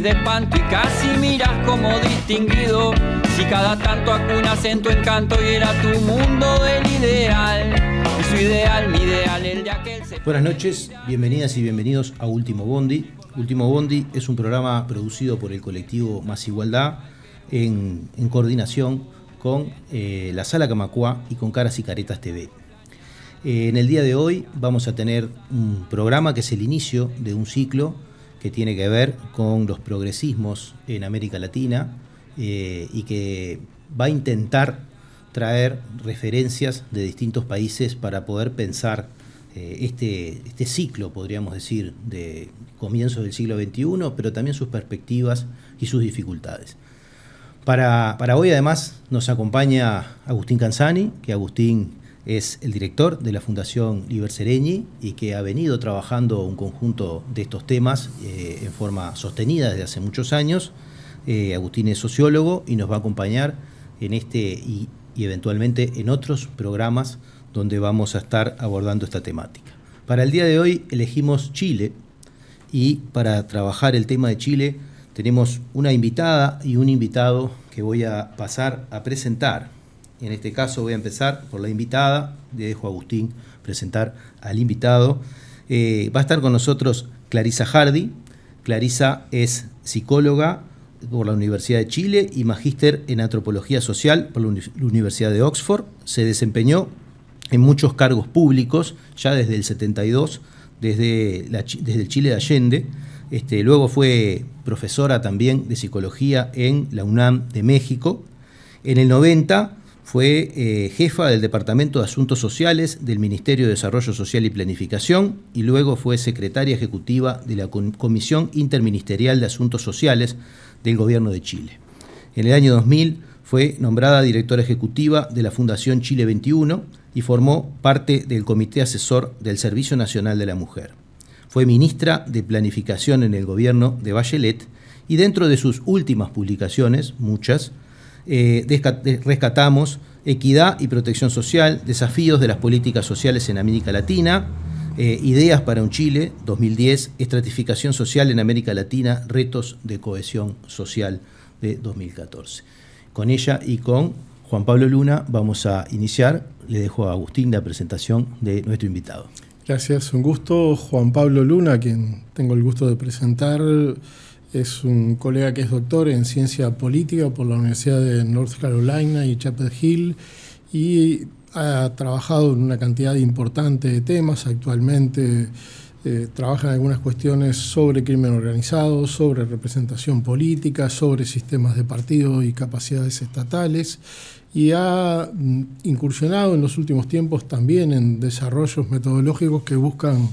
de espanto y casi miras como distinguido. Si cada tanto acunas en tu encanto y era tu mundo del ideal. Y su ideal, mi ideal, el de aquel. Buenas noches, bienvenidas y bienvenidos a Último Bondi. Último Bondi es un programa producido por el colectivo Más Igualdad en, coordinación con eh, la Sala Camacua y con Caras y Caretas TV. Eh, en el día de hoy vamos a tener un programa que es el inicio de un ciclo que tiene que ver con los progresismos en América Latina eh, y que va a intentar traer referencias de distintos países para poder pensar este, este ciclo, podríamos decir, de comienzo del siglo XXI, pero también sus perspectivas y sus dificultades. Para, hoy además nos acompaña Agustín Canzani, que Agustín es el director de la Fundación Liber Sereñi y que ha venido trabajando un conjunto de estos temas eh, en forma sostenida desde hace muchos años. Eh, Agustín es sociólogo y nos va a acompañar en este y, y eventualmente en otros programas donde vamos a estar abordando esta temática. Para el día de hoy elegimos Chile y para trabajar el tema de Chile tenemos una invitada y un invitado que voy a pasar a presentar. En este caso voy a empezar por la invitada, le dejo a Agustín presentar al invitado. Eh, va a estar con nosotros Clarisa Hardy. Clarisa es psicóloga por la Universidad de Chile y magíster en antropología social por la Universidad de Oxford. Se desempeñó en muchos cargos públicos ya desde el 72, desde, el Chile de Allende este, luego fue profesora también de psicología en la UNAM de México. En el 90 fue eh, jefa del Departamento de Asuntos Sociales del Ministerio de Desarrollo Social y Planificación y luego fue secretaria ejecutiva de la Comisión Interministerial de Asuntos Sociales del Gobierno de Chile. En el año 2000 fue nombrada directora ejecutiva de la Fundación Chile 21 y formó parte del Comité Asesor del Servicio Nacional de la Mujer. Fue ministra de Planificación en el gobierno de Bachelet y dentro de sus últimas publicaciones, muchas, eh, rescatamos Equidad y Protección Social, Desafíos de las Políticas Sociales en América Latina, eh, Ideas para un Chile, 2010, Estratificación Social en América Latina, Retos de Cohesión Social de 2014. Con ella y con Juan Pablo Luna vamos a iniciar. Le dejo a Agustín la presentación de nuestro invitado. Gracias, un gusto. Juan Pablo Luna, quien tengo el gusto de presentar, es un colega que es doctor en ciencia política por la Universidad de North Carolina y Chapel Hill y ha trabajado en una cantidad importante de temas. Actualmente eh, trabaja en algunas cuestiones sobre crimen organizado, sobre representación política, sobre sistemas de partido y capacidades estatales y ha mm, incursionado en los últimos tiempos también en desarrollos metodológicos que buscan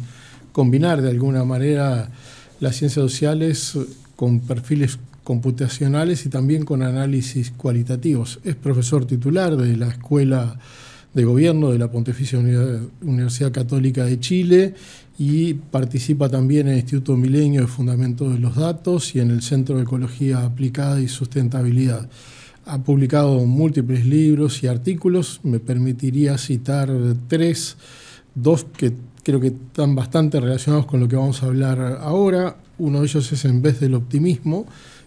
combinar de alguna manera las ciencias sociales con perfiles computacionales y también con análisis cualitativos. Es profesor titular de la Escuela de Gobierno de la Pontificia Universidad Católica de Chile y participa también en el Instituto Milenio de Fundamento de los Datos y en el Centro de Ecología Aplicada y Sustentabilidad. Ha publicado múltiples libros y artículos. Me permitiría citar tres, dos que creo que están bastante relacionados con lo que vamos a hablar ahora. Uno de ellos es En vez del optimismo,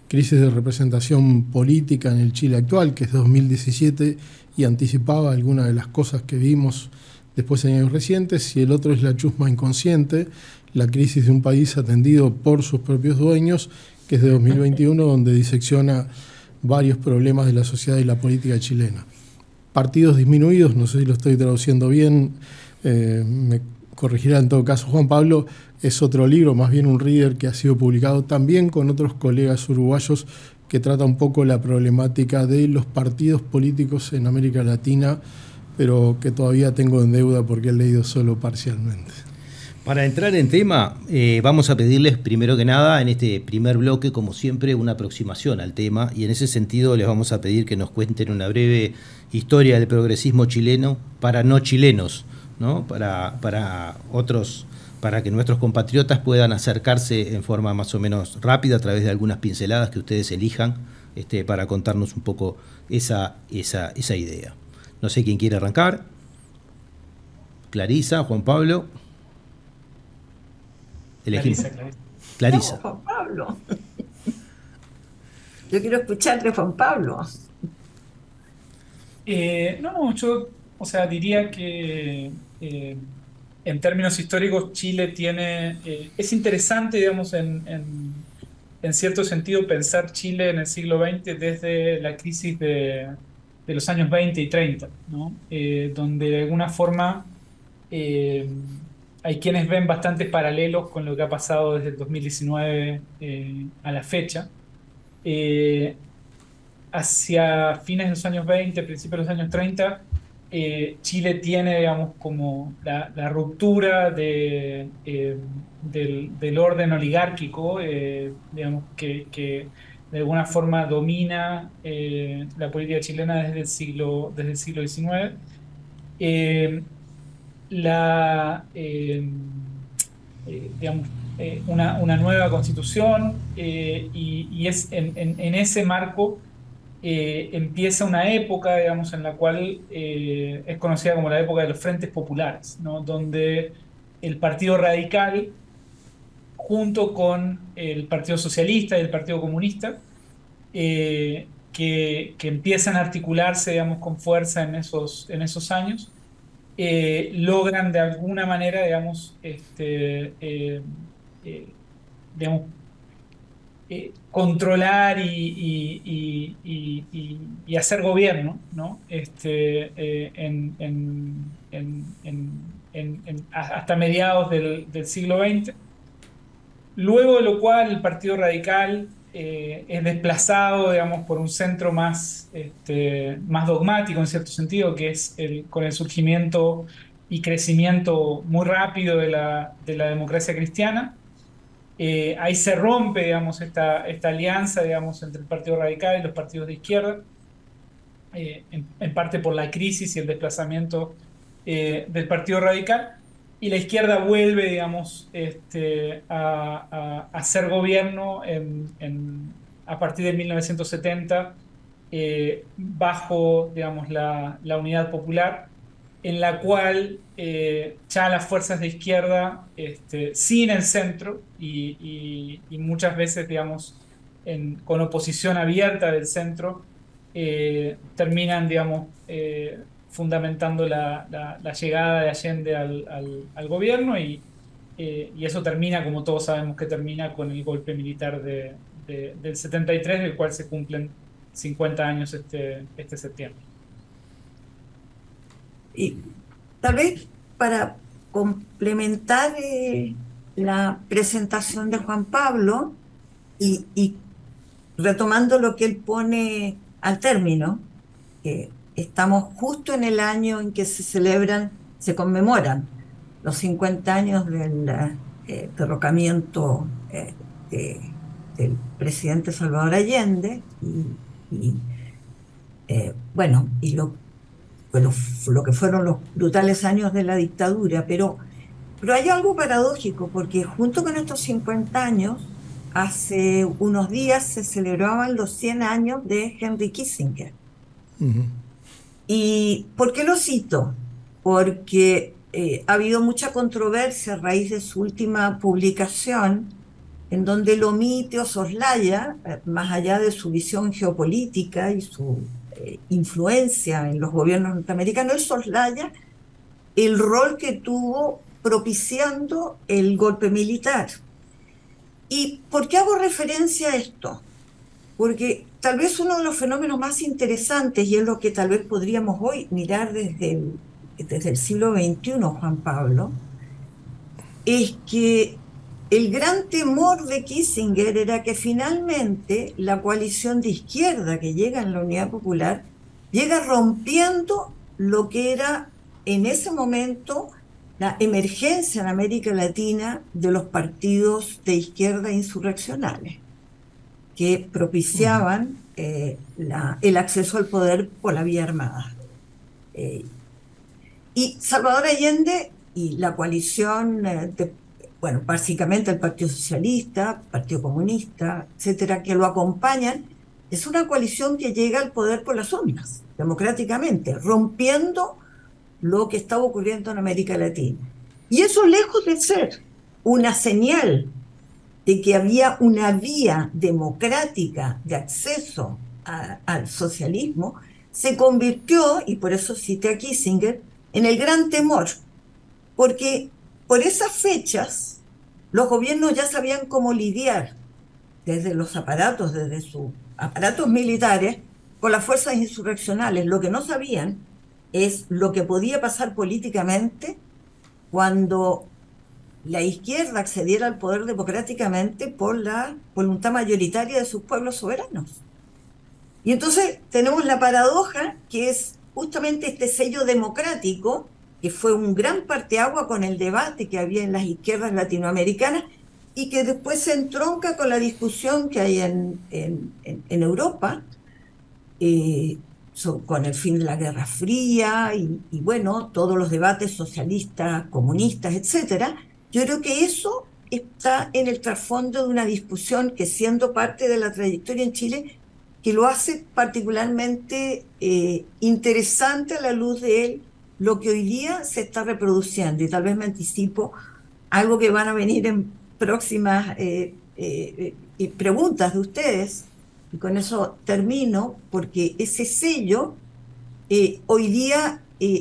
crisis de representación política en el Chile actual, que es de 2017 y anticipaba algunas de las cosas que vimos después en años recientes. Y el otro es La chusma inconsciente, la crisis de un país atendido por sus propios dueños, que es de 2021, donde disecciona varios problemas de la sociedad y la política chilena. Partidos disminuidos, no sé si lo estoy traduciendo bien, eh, me corregirá en todo caso Juan Pablo, es otro libro, más bien un reader que ha sido publicado también con otros colegas uruguayos que trata un poco la problemática de los partidos políticos en América Latina, pero que todavía tengo en deuda porque he leído solo parcialmente. Para entrar en tema, eh, vamos a pedirles primero que nada, en este primer bloque, como siempre, una aproximación al tema y en ese sentido les vamos a pedir que nos cuenten una breve historia del progresismo chileno para no chilenos, ¿no? Para, para otros, para que nuestros compatriotas puedan acercarse en forma más o menos rápida a través de algunas pinceladas que ustedes elijan este, para contarnos un poco esa, esa, esa idea. No sé quién quiere arrancar. Clarisa, Juan Pablo. Clarisa, Clarisa. Pablo. Yo quiero escucharte, Juan Pablo. Eh, no, yo, o sea, diría que eh, en términos históricos Chile tiene, eh, es interesante, digamos, en, en, cierto sentido pensar Chile en el siglo XX desde la crisis de, de los años 20 y 30, ¿no? donde de alguna forma hay quienes ven bastantes paralelos con lo que ha pasado desde el 2019 a la fecha hacia fines de los años 20, principios de los años 30, eh, Chile tiene, digamos, como la, ruptura eh, del, orden oligárquico, eh, digamos, que, de alguna forma domina la política chilena desde el siglo, desde el siglo XIX. la, digamos, una, nueva constitución y, es en ese marco eh, empieza una época, digamos, en la cual eh, es conocida como la época de los frentes populares, ¿no? donde el Partido Radical, junto con el Partido Socialista y el Partido Comunista, eh, que, que, empiezan a articularse, digamos, con fuerza en esos, en esos años, logran de alguna manera, digamos, este, digamos eh, controlar y, hacer gobierno, ¿no? Este, eh, hasta mediados del, siglo XX. Luego de lo cual el Partido Radical eh, es desplazado, digamos, por un centro más, este, más dogmático en cierto sentido, que es el, con el surgimiento y crecimiento muy rápido de la, de la democracia cristiana eh, ahí se rompe, digamos, esta, esta alianza, digamos, entre el Partido Radical y los partidos de izquierda, eh, en, parte por la crisis y el desplazamiento eh, del Partido Radical, y la izquierda vuelve, digamos, este, a, hacer gobierno a partir de 1970 bajo, digamos, la, la unidad popular en la cual eh, ya las fuerzas de izquierda, este, sin el centro y, muchas veces, digamos, con oposición abierta del centro, eh, terminan, digamos, eh, fundamentando la, llegada de Allende al, gobierno y, eso termina, como todos sabemos que termina, con el golpe militar del 73, del cual se cumplen 50 años este, este septiembre. Y tal vez para complementar eh, la presentación de Juan Pablo y, retomando lo que él pone al término, que estamos justo en el año en que se celebran, se conmemoran los 50 años del eh, derrocamiento eh, del presidente Salvador Allende y, bueno, y lo lo, que fueron los brutales años de la dictadura, pero, pero hay algo paradójico, porque junto con estos 50 años, hace unos días se celebraban los 100 años de Henry Kissinger. ¿Y por qué lo cito? Porque eh, ha habido mucha controversia a raíz de su última publicación, en donde lo omite o soslaya, eh, más allá de su visión geopolítica y su eh, influencia en los gobiernos norteamericanos, él soslaya el rol que tuvo propiciando el golpe militar. ¿Y por qué hago referencia a esto? Porque tal vez uno de los fenómenos más interesantes, y es lo que tal vez podríamos hoy mirar desde el, desde el siglo XXI, Juan Pablo, es que el gran temor de Kissinger era que finalmente la coalición de izquierda que llega en la Unidad Popular llega rompiendo lo que era en ese momento la emergencia en América Latina de los partidos de izquierda insurreccionales, que propiciaban eh, el acceso al poder por la vía armada. Eh, y Salvador Allende y la coalición eh, de bueno, básicamente el Partido Socialista, Partido Comunista, etcétera, que lo acompañan, es una coalición que llega al poder por las urnas, democráticamente, rompiendo lo que estaba ocurriendo en América Latina. Y eso, lejos de ser una señal de que había una vía democrática de acceso al socialismo, se convirtió, y por eso cité a Kissinger, en el gran temor, porque por esas fechas los gobiernos ya sabían cómo lidiar desde los aparatos, desde sus aparatos militares, con las fuerzas insurreccionales. Lo que no sabían es lo que podía pasar políticamente cuando la izquierda accediera al poder democráticamente por la voluntad mayoritaria de sus pueblos soberanos. Y entonces tenemos la paradoja que es justamente este sello democrático, que fue un gran parteagua con el debate que había en las izquierdas latinoamericanas y que después se entronca con la discusión que hay en, en, Europa, eh, con el fin de la Guerra Fría y, y, bueno, todos los debates socialistas, comunistas, etcétera, yo creo que eso está en el trasfondo de una discusión que siendo parte de la trayectoria en Chile, que lo hace particularmente eh, interesante a la luz de él, lo que hoy día se está reproduciendo. Y tal vez me anticipo algo que van a venir en próximas eh, eh, preguntas de ustedes. Y con eso termino, porque ese sello hoy día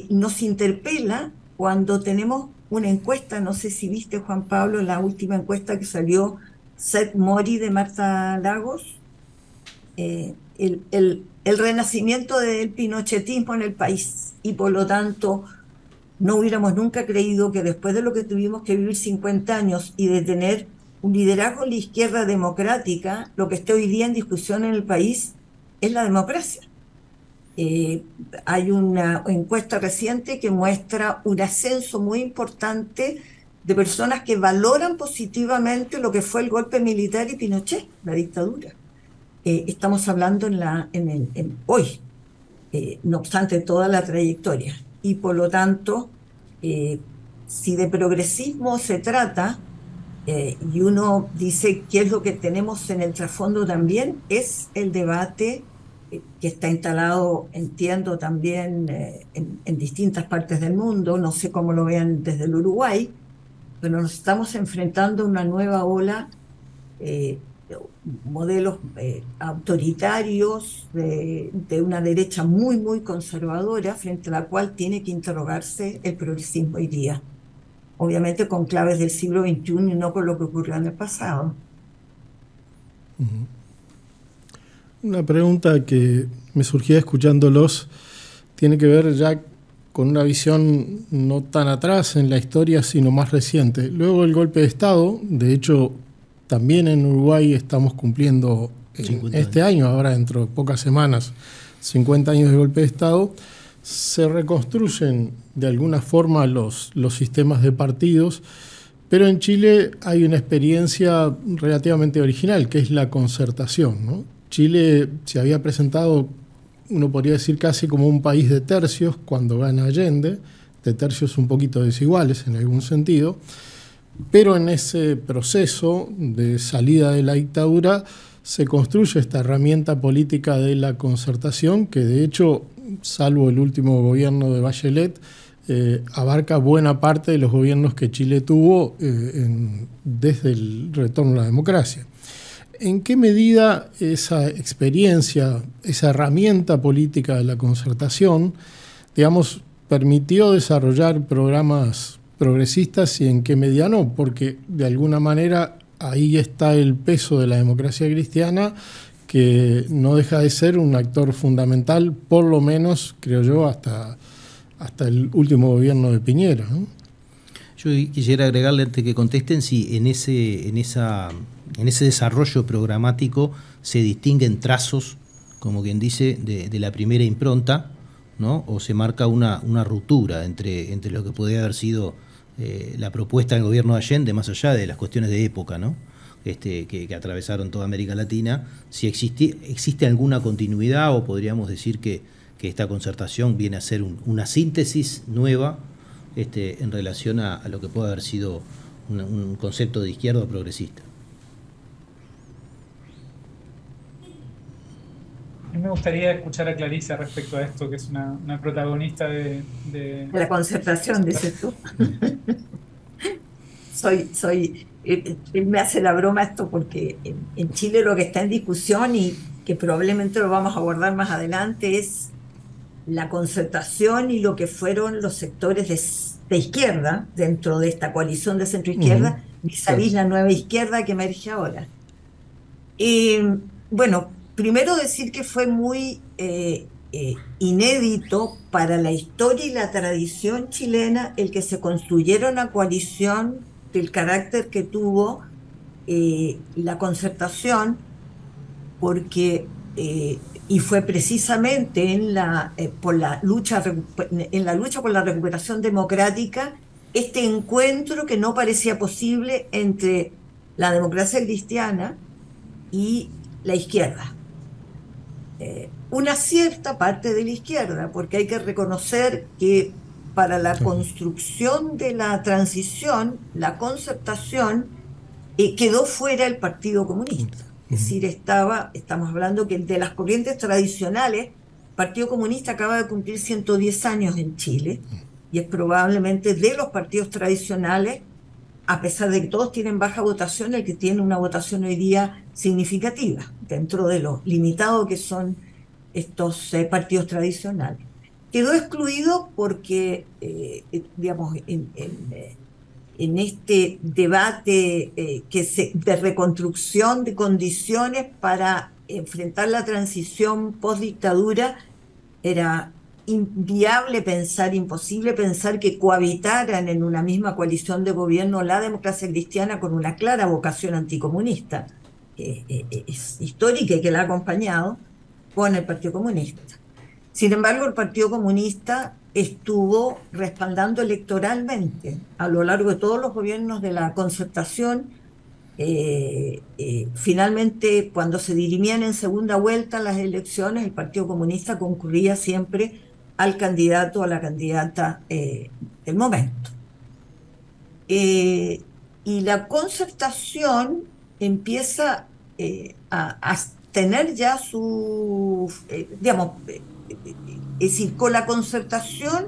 nos interpela cuando tenemos una encuesta, no sé si viste Juan Pablo, la última encuesta que salió, Seth Mori de Marta Lagos, eh, el, el, renacimiento del pinochetismo en el país y por lo tanto no hubiéramos nunca creído que después de lo que tuvimos que vivir 50 años y de tener un liderazgo en la izquierda democrática, lo que está hoy día en discusión en el país es la democracia. Eh, hay una encuesta reciente que muestra un ascenso muy importante de personas que valoran positivamente lo que fue el golpe militar y Pinochet, la dictadura. Eh, estamos hablando en la, en el, hoy, eh, no obstante toda la trayectoria. Y por lo tanto, si de progresismo se trata, y uno dice qué es lo que tenemos en el trasfondo también, es el debate que está instalado, entiendo, también eh, en, distintas partes del mundo, no sé cómo lo vean desde el Uruguay, pero nos estamos enfrentando a una nueva ola, eh, modelos eh, autoritarios de, de, una derecha muy, muy conservadora, frente a la cual tiene que interrogarse el progresismo hoy día. Obviamente con claves del siglo XXI y no con lo que ocurrió en el pasado. Una pregunta que me surgía escuchándolos tiene que ver ya con una visión no tan atrás en la historia, sino más reciente. Luego el golpe de Estado, de hecho, también en Uruguay estamos cumpliendo este año, ahora dentro de pocas semanas, 50 años de golpe de Estado, se reconstruyen de alguna forma los, los sistemas de partidos, pero en Chile hay una experiencia relativamente original, que es la concertación. ¿no? Chile se había presentado, uno podría decir casi como un país de tercios cuando gana Allende, de tercios un poquito desiguales en algún sentido, pero en ese proceso de salida de la dictadura se construye esta herramienta política de la concertación que de hecho, salvo el último gobierno de Bachelet, eh, abarca buena parte de los gobiernos que Chile tuvo eh, desde el retorno a la democracia. ¿En qué medida esa experiencia, esa herramienta política de la concertación, digamos, permitió desarrollar programas progresistas y en qué medida no? Porque de alguna manera ahí está el peso de la democracia cristiana que no deja de ser un actor fundamental, por lo menos, creo yo, hasta, hasta el último gobierno de Piñera. Yo quisiera agregarle antes que contesten si en ese, en esa en ese desarrollo programático se distinguen trazos, como quien dice, de, la primera impronta, ¿no? o se marca una, una ruptura entre, entre lo que podría haber sido eh, la propuesta del gobierno de Allende, más allá de las cuestiones de época, ¿no? Este, que, atravesaron toda América Latina, si existe, existe alguna continuidad o podríamos decir que, esta concertación viene a ser una síntesis nueva este, en relación a, lo que puede haber sido un concepto de izquierda progresista. Mí me gustaría escuchar a Claricia respecto a esto, que es una, protagonista de, La concertación, dices tú. soy, soy él, me hace la broma esto porque en, Chile lo que está en discusión y que probablemente lo vamos a abordar más adelante es la concertación y lo que fueron los sectores de, izquierda dentro de esta coalición de centro-izquierda, vis a la nueva izquierda que emerge ahora. Y bueno, primero decir que fue muy eh, eh, inédito para la historia y la tradición chilena el que se construyera una coalición del carácter que tuvo eh, la concertación, porque y fue precisamente en la por la lucha en la lucha por la recuperación democrática este encuentro que no parecía posible entre la democracia cristiana y la izquierda. Eh, una cierta parte de la izquierda, porque hay que reconocer que para la construcción de la transición, la concertación, eh, quedó fuera el Partido Comunista. Es decir, estaba, estamos hablando que de las corrientes tradicionales, el Partido Comunista acaba de cumplir 110 años en Chile y es probablemente de los partidos tradicionales a pesar de que todos tienen baja votación, el que tiene una votación hoy día significativa, dentro de lo limitado que son estos eh, partidos tradicionales. Quedó excluido porque, eh, eh, digamos, en, este debate que se, de reconstrucción de condiciones para enfrentar la transición post-dictadura, era inviable pensar, imposible pensar que cohabitaran en una misma coalición de gobierno la democracia cristiana con una clara vocación anticomunista, eh, eh, es histórica y que la ha acompañado con el Partido Comunista. Sin embargo, el Partido Comunista estuvo respaldando electoralmente a lo largo de todos los gobiernos de la concertación. Eh, finalmente, cuando se dirimían en segunda vuelta las elecciones, el Partido Comunista concurría siempre al candidato o a la candidata eh, del momento. Eh, y la concertación empieza eh, a, tener ya su, digamos, es decir, con la concertación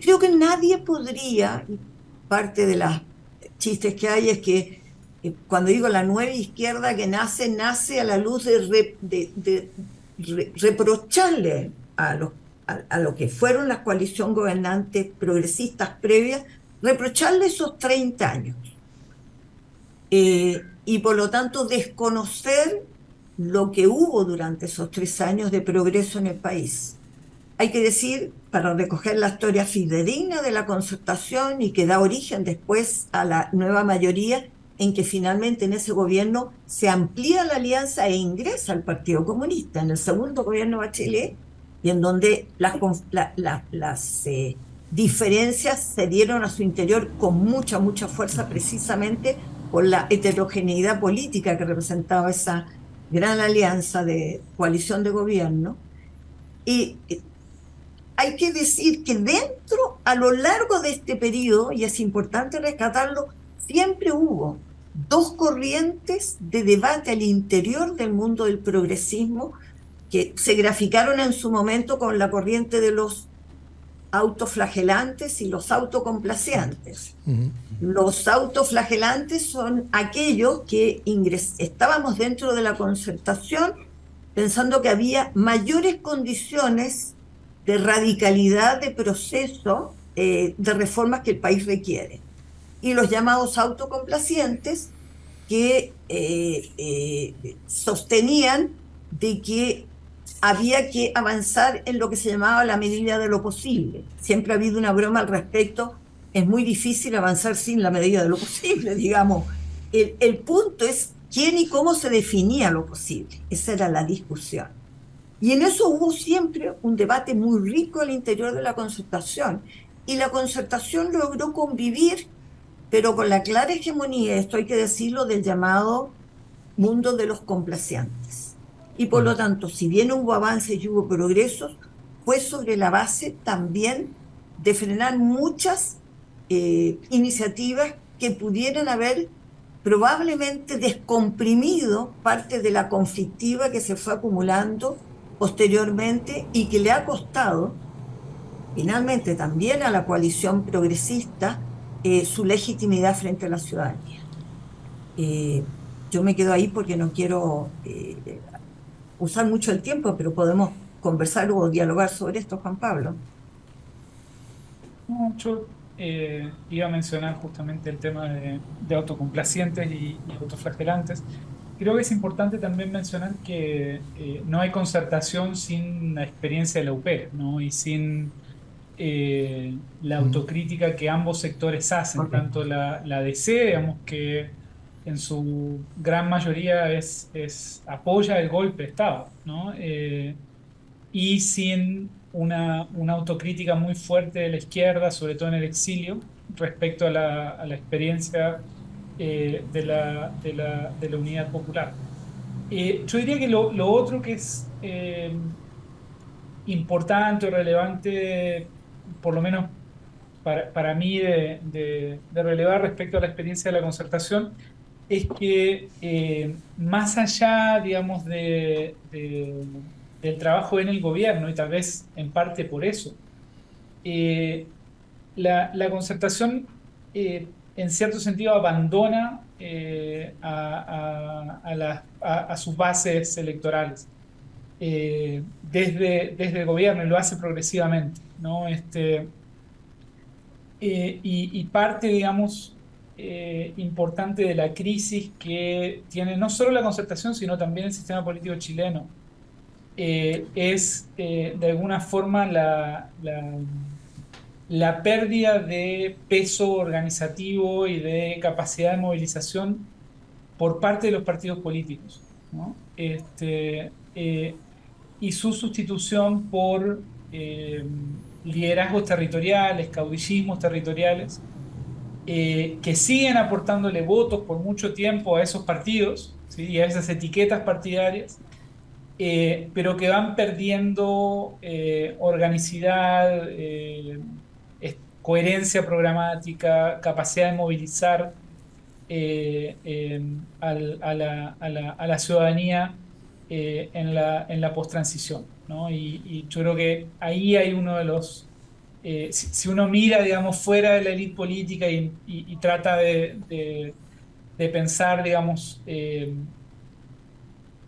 creo que nadie podría, parte de las chistes que hay es que cuando digo la nueva izquierda que nace, nace a la luz de, reprocharle a los a, lo que fueron las coalición gobernantes progresistas previas, reprocharle esos 30 años. Eh, y por lo tanto desconocer lo que hubo durante esos tres años de progreso en el país. Hay que decir, para recoger la historia fidedigna de la concertación y que da origen después a la nueva mayoría, en que finalmente en ese gobierno se amplía la alianza e ingresa al Partido Comunista. En el segundo gobierno Bachelet y en donde las, las eh, diferencias se dieron a su interior con mucha, mucha fuerza precisamente por la heterogeneidad política que representaba esa gran alianza de coalición de gobierno. Y hay que decir que dentro, a lo largo de este periodo, y es importante rescatarlo, siempre hubo dos corrientes de debate al interior del mundo del progresismo que se graficaron en su momento con la corriente de los autoflagelantes y los autocomplacientes. Los autoflagelantes son aquellos que estábamos dentro de la concertación pensando que había mayores condiciones de radicalidad de proceso eh, de reformas que el país requiere. Y los llamados autocomplacientes que eh, eh, sostenían de que había que avanzar en lo que se llamaba la medida de lo posible. Siempre ha habido una broma al respecto. Es muy difícil avanzar sin la medida de lo posible, digamos. El, punto es quién y cómo se definía lo posible. Esa era la discusión. Y en eso hubo siempre un debate muy rico al interior de la concertación. Y la concertación logró convivir, pero con la clara hegemonía, esto hay que decirlo, del llamado mundo de los complacientes y por lo tanto, si bien hubo avances y hubo progresos, fue sobre la base también de frenar muchas eh, iniciativas que pudieran haber probablemente descomprimido parte de la conflictiva que se fue acumulando posteriormente y que le ha costado finalmente también a la coalición progresista eh, su legitimidad frente a la ciudadanía. Eh, yo me quedo ahí porque no quiero eh, usar mucho el tiempo, pero podemos conversar o dialogar sobre esto, Juan Pablo. No, yo eh, iba a mencionar justamente el tema de, autocomplacientes y, autoflagelantes. Creo que es importante también mencionar que eh, no hay concertación sin la experiencia de la UP ¿no? y sin eh, la autocrítica que ambos sectores hacen, tanto la, la, DC, digamos que en su gran mayoría es, es apoya el golpe de Estado, ¿no? y sin una, una, autocrítica muy fuerte de la izquierda, sobre todo en el exilio, respecto a la, a la experiencia eh, de, la, de, la, de, la, unidad popular. Eh, yo diría que lo, lo otro que es eh, importante o relevante, por lo menos para, para mí, de, de, relevar respecto a la experiencia de la concertación, es que más allá, digamos, de del trabajo en el gobierno y tal vez en parte por eso. Eh, la, concertación eh, en cierto sentido abandona eh, a, sus bases electorales desde, desde el gobierno y lo hace progresivamente. ¿no? Este, y, parte, digamos, importante de la crisis que tiene no solo la concertación, sino también el sistema político chileno eh, es eh, de alguna forma la, la, pérdida de peso organizativo y de capacidad de movilización por parte de los partidos políticos. Este, eh, y su sustitución por liderazgos territoriales, caudillismos territoriales, que siguen aportándole votos por mucho tiempo a esos partidos y a esas etiquetas partidarias, eh, pero que van perdiendo eh, organicidad, eh, coherencia programática, capacidad de movilizar a, la, ciudadanía en la, en la post-transición. Y, yo creo que ahí hay uno de los... Si, uno mira, digamos, fuera de la élite política y, trata de, de, pensar, digamos,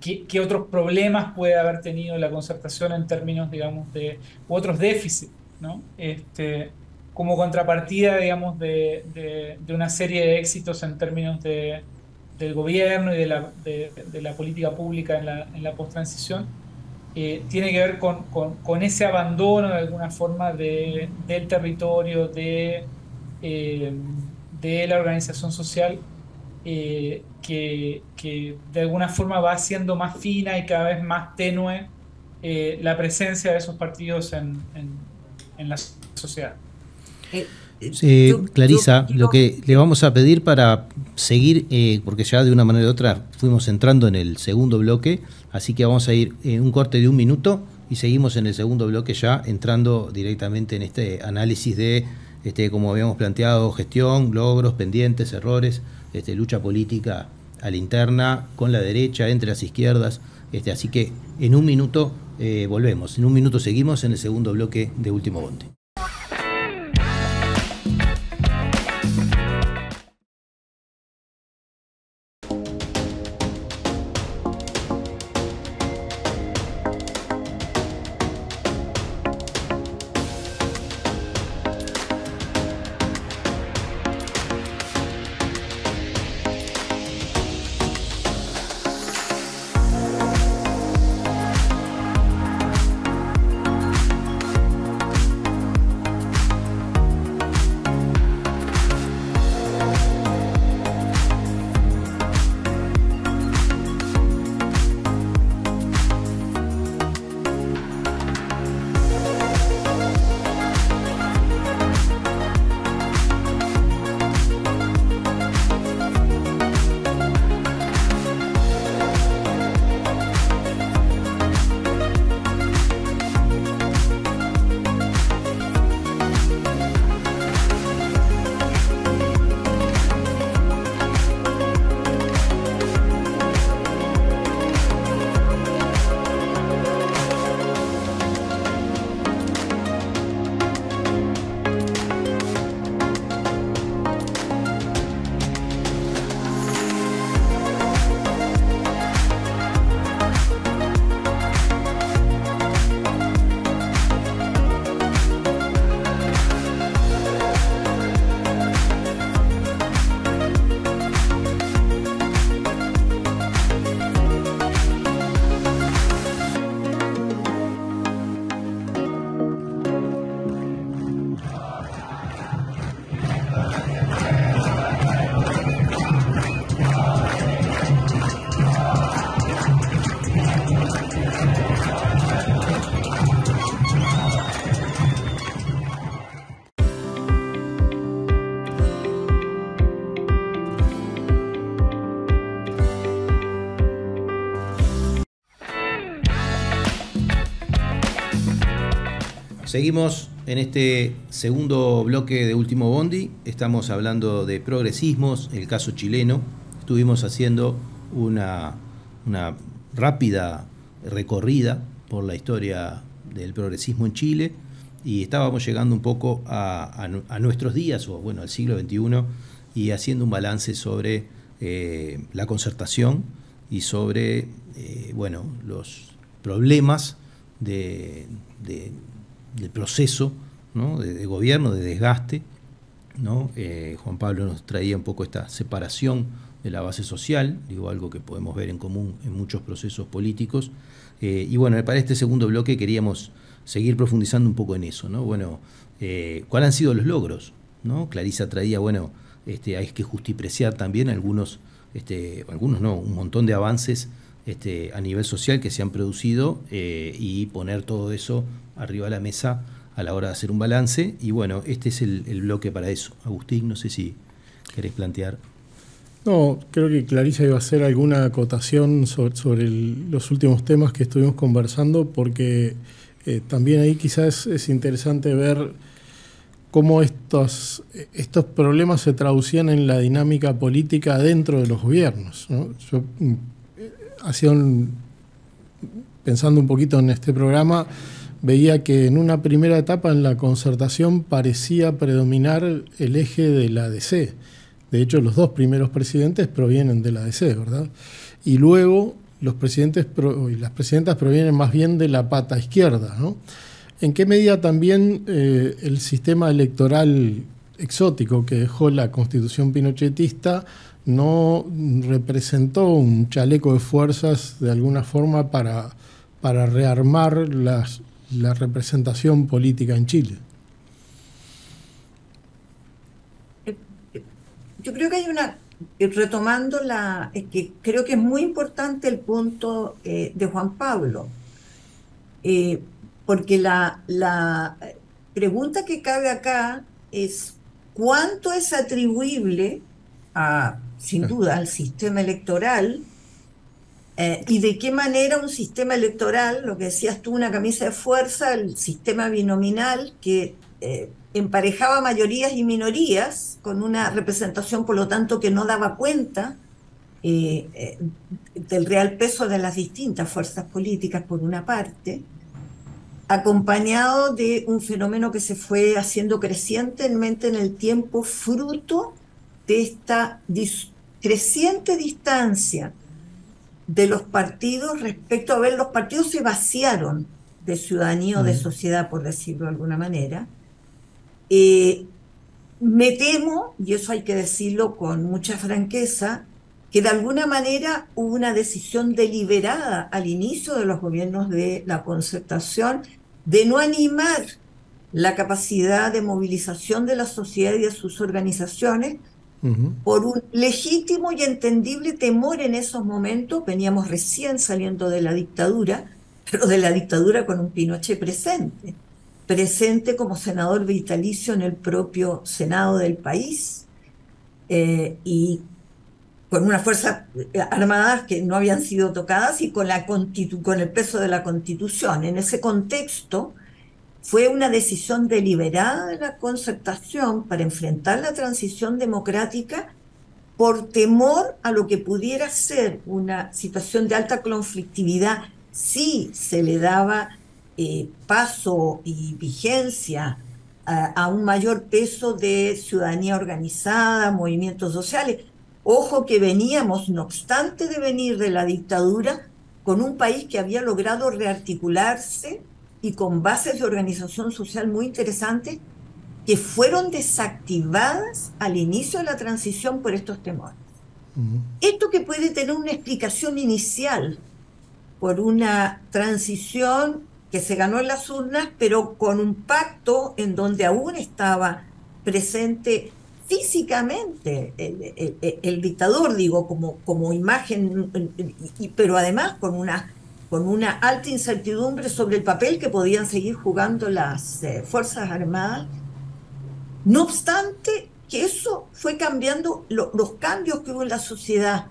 qué, otros problemas puede haber tenido la concertación en términos, digamos, de u otros déficits, ¿no? Este, como contrapartida, digamos, de, de, una serie de éxitos en términos de, del gobierno y de la, de, la política pública en la, en la post-transición, eh, tiene que ver con, con, ese abandono de alguna forma del territorio, de, eh, de la organización social eh, que, de alguna forma va haciendo más fina y cada vez más tenue la presencia de esos partidos en, en, la sociedad. Eh, Clarisa, lo que le vamos a pedir para seguir, porque ya de una manera u otra fuimos entrando en el segundo bloque, así que vamos a ir en un corte de un minuto y seguimos en el segundo bloque ya entrando directamente en este análisis de, este, como habíamos planteado, gestión, logros, pendientes, errores este, lucha política a la interna, con la derecha, entre las izquierdas. Este, así que en un minuto eh, volvemos, en un minuto seguimos en el segundo bloque de Último Bonte. Seguimos en este segundo bloque de Último Bondi. Estamos hablando de progresismos, el caso chileno. Estuvimos haciendo una, rápida recorrida por la historia del progresismo en Chile y estábamos llegando un poco a, nuestros días, o bueno, al siglo XXI, y haciendo un balance sobre eh, la concertación y sobre eh, bueno, los problemas de, del proceso de, gobierno, de desgaste. ¿no? Eh, Juan Pablo nos traía un poco esta separación de la base social, digo algo que podemos ver en común en muchos procesos políticos. Eh, y bueno, para este segundo bloque queríamos seguir profundizando un poco en eso, ¿no? Bueno, eh, ¿cuáles han sido los logros? ¿no? Clarisa traía, bueno, este, hay que justipreciar también algunos, este, algunos no, un montón de avances este, a nivel social que se han producido y poner todo eso arriba de la mesa a la hora de hacer un balance. Y bueno, este es el, bloque para eso. Agustín, no sé si querés plantear. No, creo que Clarisa iba a hacer alguna acotación sobre, los últimos temas que estuvimos conversando, porque eh, también ahí quizás es interesante ver cómo estos, estos problemas se traducían en la dinámica política dentro de los gobiernos. Yo pensando un poquito en este programa, veía que en una primera etapa en la concertación parecía predominar el eje de la DC. De hecho, los dos primeros presidentes provienen de la DC, ¿verdad? Y luego los presidentes y las presidentas provienen más bien de la pata izquierda, ¿no? ¿En qué medida también eh, el sistema electoral exótico que dejó la constitución pinochetista no representó un chaleco de fuerzas de alguna forma para, para rearmar las, la representación política en Chile? Yo creo que hay una, retomando la, que creo que es muy importante el punto eh, de Juan Pablo, eh, porque la, la pregunta que cabe acá es cuánto es atribuible a, sin duda, al sistema electoral eh, y de qué manera un sistema electoral, lo que decías tú, una camisa de fuerza, el sistema binominal que eh, emparejaba mayorías y minorías con una representación, por lo tanto, que no daba cuenta eh, del real peso de las distintas fuerzas políticas, por una parte, acompañado de un fenómeno que se fue haciendo crecientemente en el tiempo, fruto de esta creciente distancia de los partidos respecto a ver, los partidos se vaciaron de ciudadanía o de sociedad, por decirlo de alguna manera. Eh, me temo, y eso hay que decirlo con mucha franqueza, que de alguna manera hubo una decisión deliberada al inicio de los gobiernos de la concertación de no animar la capacidad de movilización de la sociedad y de sus organizaciones por un legítimo y entendible temor en esos momentos. Veníamos recién saliendo de la dictadura, pero de la dictadura con un Pinochet presente, presente como senador vitalicio en el propio Senado del país eh, y con unas fuerzas eh, armadas que no habían sido tocadas y con, el peso de la constitución. En ese contexto, fue una decisión deliberada de la concertación para enfrentar la transición democrática por temor a lo que pudiera ser una situación de alta conflictividad si se le daba eh, paso y vigencia a, a, un mayor peso de ciudadanía organizada, movimientos sociales. Ojo que veníamos, no obstante de venir de la dictadura, con un país que había logrado rearticularse y con bases de organización social muy interesantes que fueron desactivadas al inicio de la transición por estos temores. Esto que puede tener una explicación inicial por una transición que se ganó en las urnas, pero con un pacto en donde aún estaba presente físicamente el, dictador, digo, como, como imagen, pero además con una con una alta incertidumbre sobre el papel que podían seguir jugando las eh, Fuerzas Armadas. No obstante, que eso fue cambiando los cambios que hubo en la sociedad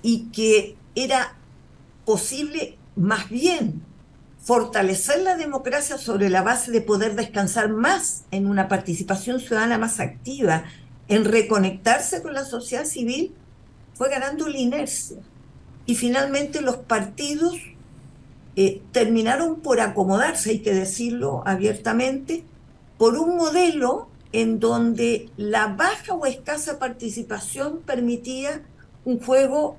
y que era posible más bien fortalecer la democracia sobre la base de poder descansar más en una participación ciudadana más activa, en reconectarse con la sociedad civil, fue ganando la inercia. Y finalmente los partidos eh, terminaron por acomodarse, hay que decirlo abiertamente, por un modelo en donde la baja o escasa participación permitía un juego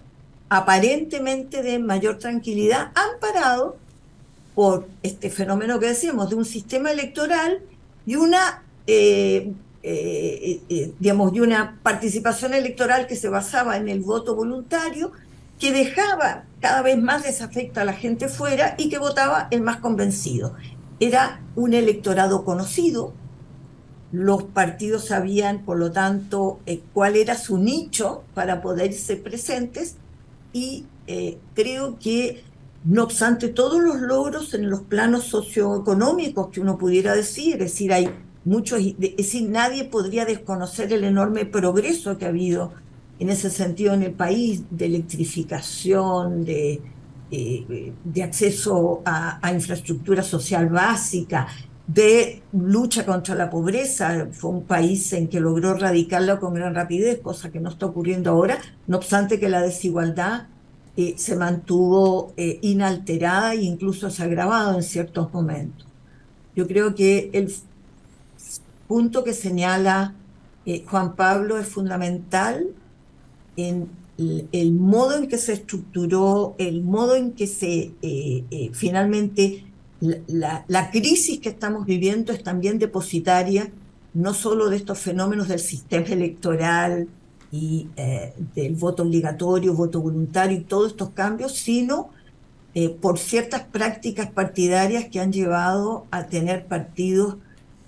aparentemente de mayor tranquilidad, amparado por este fenómeno que decíamos, de un sistema electoral y una, eh, eh, digamos, de una participación electoral que se basaba en el voto voluntario, que dejaba cada vez más desafecta a la gente fuera y que votaba el más convencido. Era un electorado conocido, los partidos sabían, por lo tanto, cuál era su nicho para poder ser presentes y creo que no obstante todos los logros en los planos socioeconómicos que uno pudiera decir, es decir, hay muchos, es decir, nadie podría desconocer el enorme progreso que ha habido en ese sentido en el país, de electrificación, de, eh, de acceso a, a, infraestructura social básica, de lucha contra la pobreza. Fue un país en que logró erradicarla con gran rapidez, cosa que no está ocurriendo ahora, no obstante que la desigualdad eh, se mantuvo eh, inalterada e incluso se ha agravado en ciertos momentos. Yo creo que el punto que señala eh, Juan Pablo es fundamental en el, modo en que se estructuró, el modo en que se finalmente la, la, crisis que estamos viviendo es también depositaria no solo de estos fenómenos del sistema electoral, y eh, del voto obligatorio, voto voluntario y todos estos cambios, sino eh, por ciertas prácticas partidarias que han llevado a tener partidos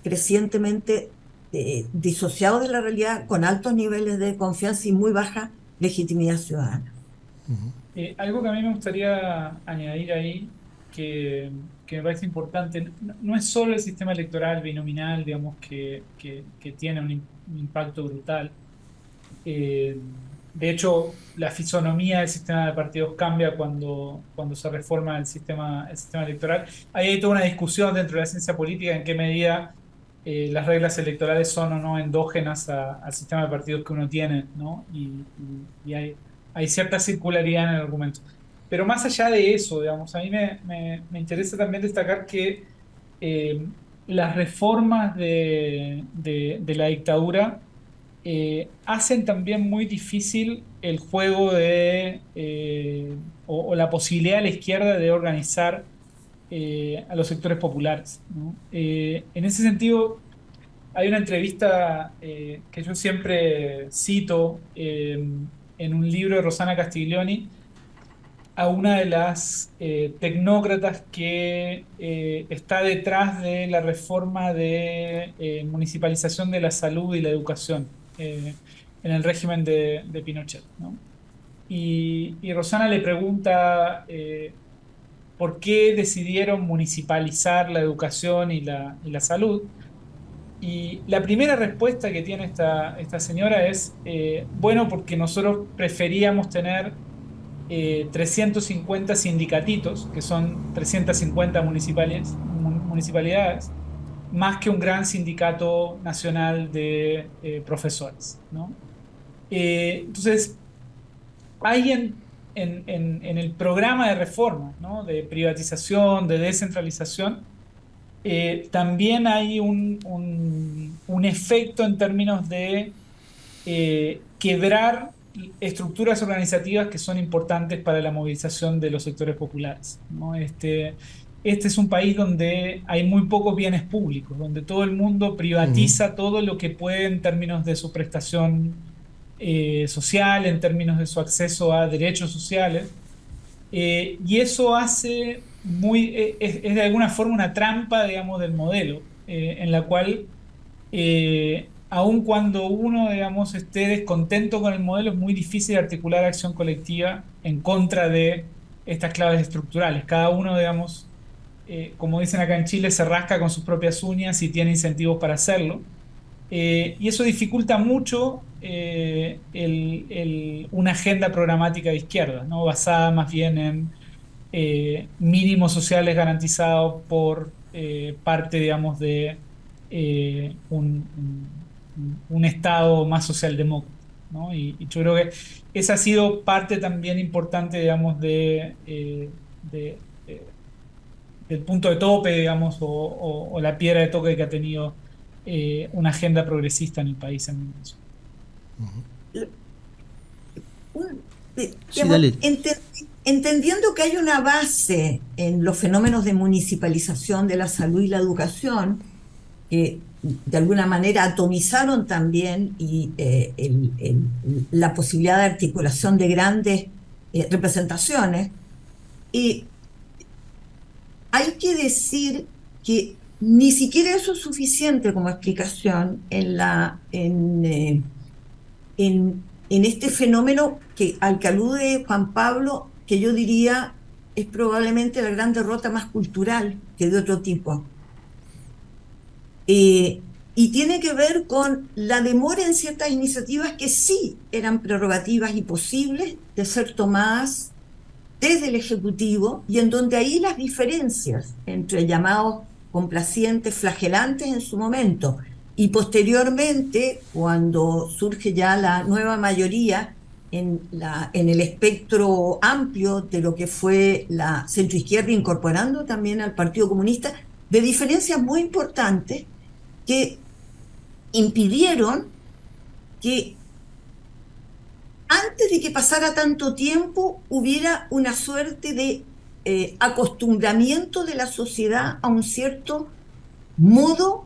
crecientemente eh, disociados de la realidad, con altos niveles de confianza y muy baja legitimidad ciudadana. algo que a mí me gustaría añadir ahí, que, que me parece importante, no, es solo el sistema electoral binominal, digamos, que, que, que tiene un, un impacto brutal, eh, de hecho, la fisonomía del sistema de partidos cambia cuando, cuando se reforma el sistema, el sistema electoral. Ahí hay toda una discusión dentro de la ciencia política en qué medida eh, las reglas electorales son o no endógenas al sistema de partidos que uno tiene. Y, hay, cierta circularidad en el argumento. Pero más allá de eso, digamos, a mí me, me, interesa también destacar que eh, las reformas de, de, la dictadura eh, hacen también muy difícil el juego de, eh, o, la posibilidad de la izquierda de organizar eh, a los sectores populares. en ese sentido, hay una entrevista que yo siempre cito en un libro de Rosana Castiglioni a una de las tecnócratas que está detrás de la reforma de municipalización de la salud y la educación eh, en el régimen de, Pinochet. Y, Rosana le pregunta eh, por qué decidieron municipalizar la educación y la, salud. Y la primera respuesta que tiene esta, esta señora es, eh, bueno, porque nosotros preferíamos tener 350 sindicatitos, que son 350 municipales, municipalidades, más que un gran sindicato nacional de eh, profesores. ¿no? Eh, entonces, hay en, en, el programa de reforma, ¿no? de privatización, de descentralización, eh, también hay un, un, efecto en términos de quebrar estructuras organizativas que son importantes para la movilización de los sectores populares. ¿no? Este, este es un país donde hay muy pocos bienes públicos, donde todo el mundo privatiza todo lo que puede en términos de su prestación eh, social, en términos de su acceso a derechos sociales. Eh, y eso hace muy, eh, es, de alguna forma una trampa, digamos, del modelo, en la cual, aun cuando uno, digamos, esté descontento con el modelo, es muy difícil articular acción colectiva en contra de estas claves estructurales. Cada uno, digamos, como dicen acá en Chile, se rasca con sus propias uñas y tiene incentivos para hacerlo. Eh, y eso dificulta mucho eh, una agenda programática de izquierda, ¿no? basada más bien en eh, mínimos sociales garantizados por parte, digamos, de un, Estado más socialdemócrata. ¿no? Y, yo creo que esa ha sido parte también importante, digamos, de, del punto de tope, digamos, o, la piedra de toque que ha tenido una agenda progresista en el país en mi entendiendo que hay una base en los fenómenos de municipalización de la salud y la educación, que de alguna manera atomizaron también y, eh, la posibilidad de articulación de grandes eh, representaciones, y hay que decir que ni siquiera eso es suficiente como explicación en, la, en, eh, en en este fenómeno que, al que alude Juan Pablo, que yo diría es probablemente la gran derrota más cultural que de otro tipo. Eh, y tiene que ver con la demora en ciertas iniciativas que sí eran prerrogativas y posibles de ser tomadas desde el Ejecutivo y en donde ahí las diferencias entre llamados complacientes, flagelantes en su momento, y posteriormente, cuando surge ya la nueva mayoría en, la, en el espectro amplio de lo que fue la centroizquierda, incorporando también al Partido Comunista, de diferencias muy importantes que impidieron que antes de que pasara tanto tiempo hubiera una suerte de eh, acostumbramiento de la sociedad a un cierto modo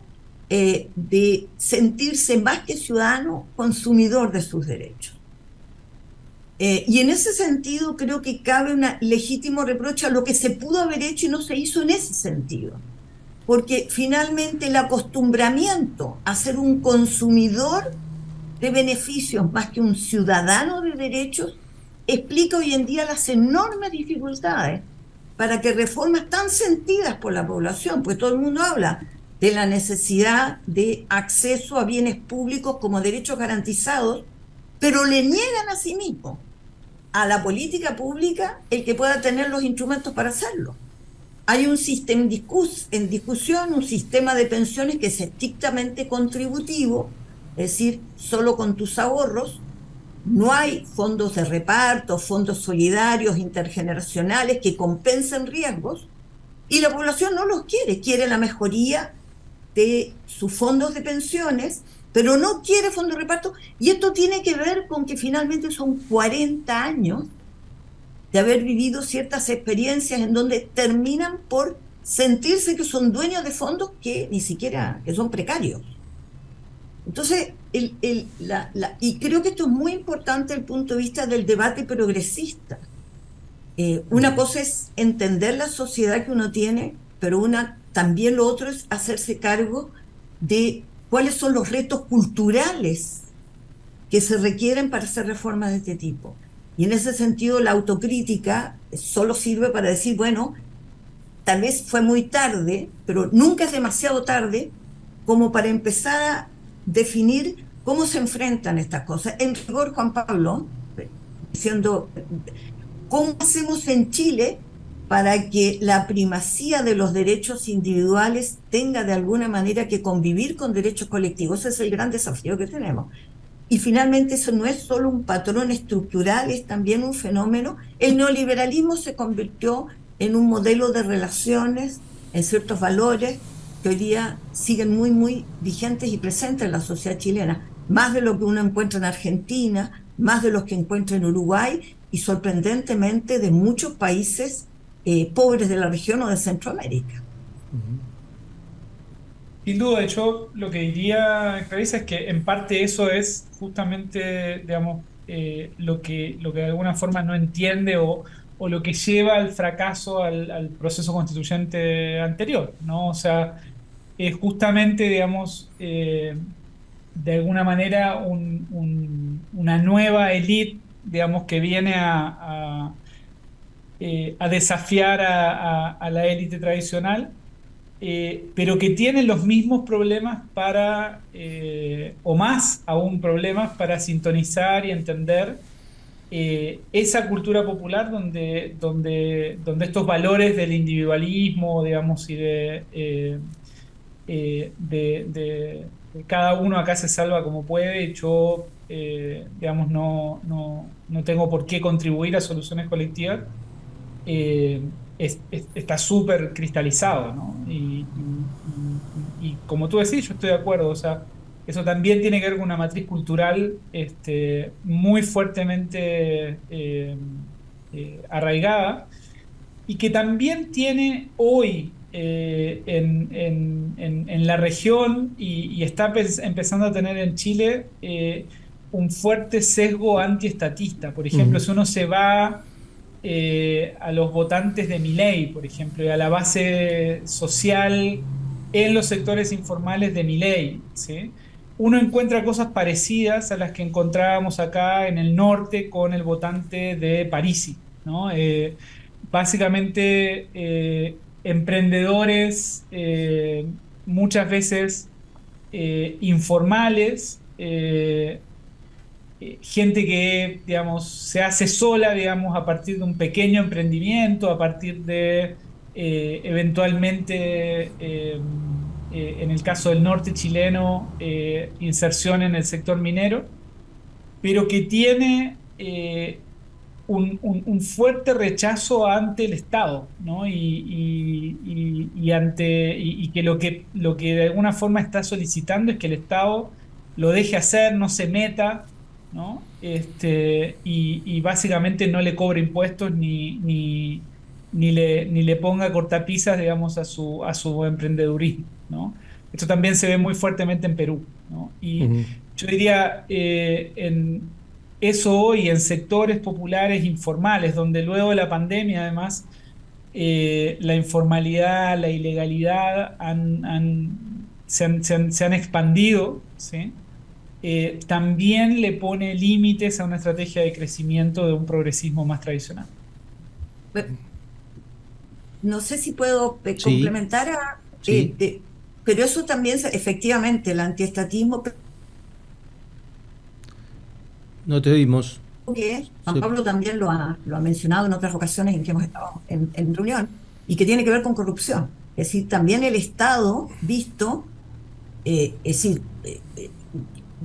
eh, de sentirse más que ciudadano, consumidor de sus derechos. Eh, y en ese sentido creo que cabe un legítimo reproche a lo que se pudo haber hecho y no se hizo en ese sentido. Porque finalmente el acostumbramiento a ser un consumidor de beneficios más que un ciudadano de derechos explica hoy en día las enormes dificultades para que reformas tan sentidas por la población, pues todo el mundo habla de la necesidad de acceso a bienes públicos como derechos garantizados, pero le niegan a sí mismo a la política pública el que pueda tener los instrumentos para hacerlo. Hay un sistema en discusión, un sistema de pensiones que es estrictamente contributivo, es decir, solo con tus ahorros, no hay fondos de reparto, fondos solidarios intergeneracionales que compensen riesgos, y la población no los quiere, quiere la mejoría de sus fondos de pensiones, pero no quiere fondo de reparto. Y esto tiene que ver con que finalmente son 40 años de haber vivido ciertas experiencias en donde terminan por sentirse que son dueños de fondos que ni siquiera, son precarios. Entonces, el, el, la, y creo que esto es muy importante desde el punto de vista del debate progresista. Eh, una cosa es entender la sociedad que uno tiene, pero una también lo otro es hacerse cargo de cuáles son los retos culturales que se requieren para hacer reformas de este tipo. Y en ese sentido la autocrítica solo sirve para decir, bueno, tal vez fue muy tarde, pero nunca es demasiado tarde como para empezar a definir cómo se enfrentan estas cosas. En rigor, Juan Pablo, diciendo, ¿cómo hacemos en Chile para que la primacía de los derechos individuales tenga de alguna manera que convivir con derechos colectivos. Ese es el gran desafío que tenemos. Y finalmente eso no es solo un patrón estructural, es también un fenómeno. El neoliberalismo se convirtió en un modelo de relaciones, en ciertos valores que hoy día siguen muy, muy vigentes y presentes en la sociedad chilena, más de lo que uno encuentra en Argentina, más de los que encuentra en Uruguay y sorprendentemente de muchos países eh, pobres de la región o de Centroamérica. Sin duda, de hecho, lo que diría Clarisa es que en parte eso es justamente, digamos, eh, lo, que, lo que de alguna forma no entiende o, lo que lleva al fracaso al, proceso constituyente anterior, ¿no? O sea, es justamente, digamos, eh, de alguna manera una nueva élite, digamos, que viene a eh, desafiar a, la élite tradicional, eh, pero que tienen los mismos problemas para, o más aún problemas para sintonizar y entender esa cultura popular donde, donde, donde estos valores del individualismo, digamos, y de, eh, de, cada uno acá se salva como puede, yo, digamos, no, no, no, tengo por qué contribuir a soluciones colectivas, está súper cristalizado, ¿no? Y, y, como tú decís, yo estoy de acuerdo, o sea, eso también tiene que ver con una matriz cultural este, muy fuertemente eh, eh, arraigada y que también tiene hoy eh, en, la región y, está empezando a tener en Chile un fuerte sesgo antiestatista. Por ejemplo, si uno se va a los votantes de Miley, por ejemplo, y a la base social en los sectores informales de Miley, ¿sí? uno encuentra cosas parecidas a las que encontrábamos acá en el norte con el votante de Parisi. ¿no? Eh, básicamente, eh, emprendedores eh, muchas veces informales, gente que, digamos, se hace sola, digamos, a partir de un pequeño emprendimiento, a partir de eventualmente eh, en el caso del norte chileno, eh, inserción en el sector minero, pero que tiene eh, un, fuerte rechazo ante el Estado, ¿no? y, ante, y, que, lo que lo que de alguna forma está solicitando es que el Estado lo deje hacer, no se meta, ¿no? Este, y, básicamente no le cobre impuestos ni, ni, ni, le, ni le ponga cortapisas, digamos, a su, a su emprendedurismo. Esto también se ve muy fuertemente en Perú. Y yo diría, eh, en eso hoy en sectores populares informales, donde luego de la pandemia además eh, la informalidad, la ilegalidad se, han, expandido, eh, también le pone límites a una estrategia de crecimiento de un progresismo más tradicional. No sé si puedo complementar a, pero eso también, efectivamente, el antiestatismo... No te oímos. Juan Pablo también lo ha, lo ha mencionado en otras ocasiones en que hemos estado en, reunión, y que tiene que ver con corrupción. Es decir, también el Estado visto, eh, es decir, eh, eh,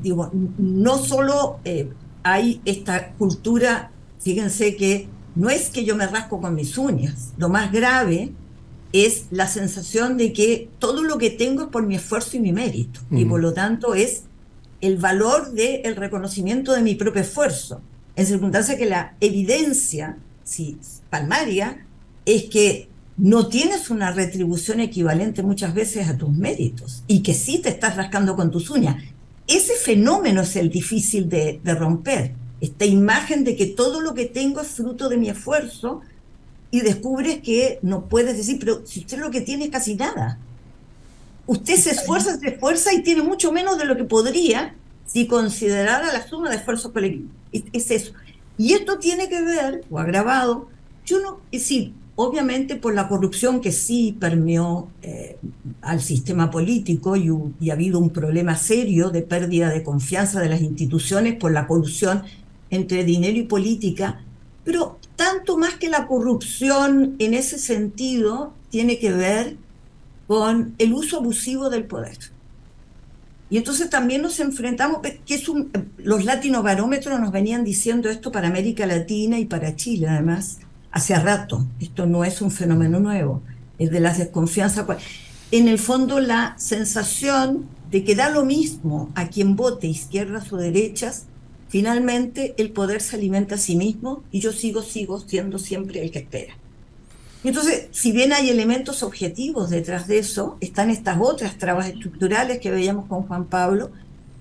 digo, no solo hay esta cultura, fíjense que no es que yo me rasco con mis uñas, lo más grave es la sensación de que todo lo que tengo es por mi esfuerzo y mi mérito, y por lo tanto es el valor del reconocimiento de mi propio esfuerzo, en circunstancia que la evidencia si, palmaria es que no tienes una retribución equivalente muchas veces a tus méritos y que sí te estás rascando con tus uñas. Ese fenómeno es el difícil de, de romper, esta imagen de que todo lo que tengo es fruto de mi esfuerzo y descubres que no puedes decir, pero si usted lo que tiene es casi nada. Usted se esfuerza, se esfuerza y tiene mucho menos de lo que podría si considerara la suma de esfuerzos colectivos. Es, eso. Y esto tiene que ver, o agravado, yo no, es decir, obviamente por la corrupción que sí permeó eh, al sistema político y, y, ha habido un problema serio de pérdida de confianza de las instituciones por la corrupción entre dinero y política, pero tanto más que la corrupción en ese sentido tiene que ver con el uso abusivo del poder. Y entonces también nos enfrentamos, que es un, los latinobarómetros nos venían diciendo esto para América Latina y para Chile, además, hace rato. Esto no es un fenómeno nuevo, es de las desconfianzas. En el fondo, la sensación de que da lo mismo a quien vote izquierdas o derechas, Finalmente, el poder se alimenta a sí mismo y yo sigo, sigo siendo siempre el que espera. Entonces, si bien hay elementos objetivos detrás de eso, están estas otras trabas estructurales que veíamos con Juan Pablo,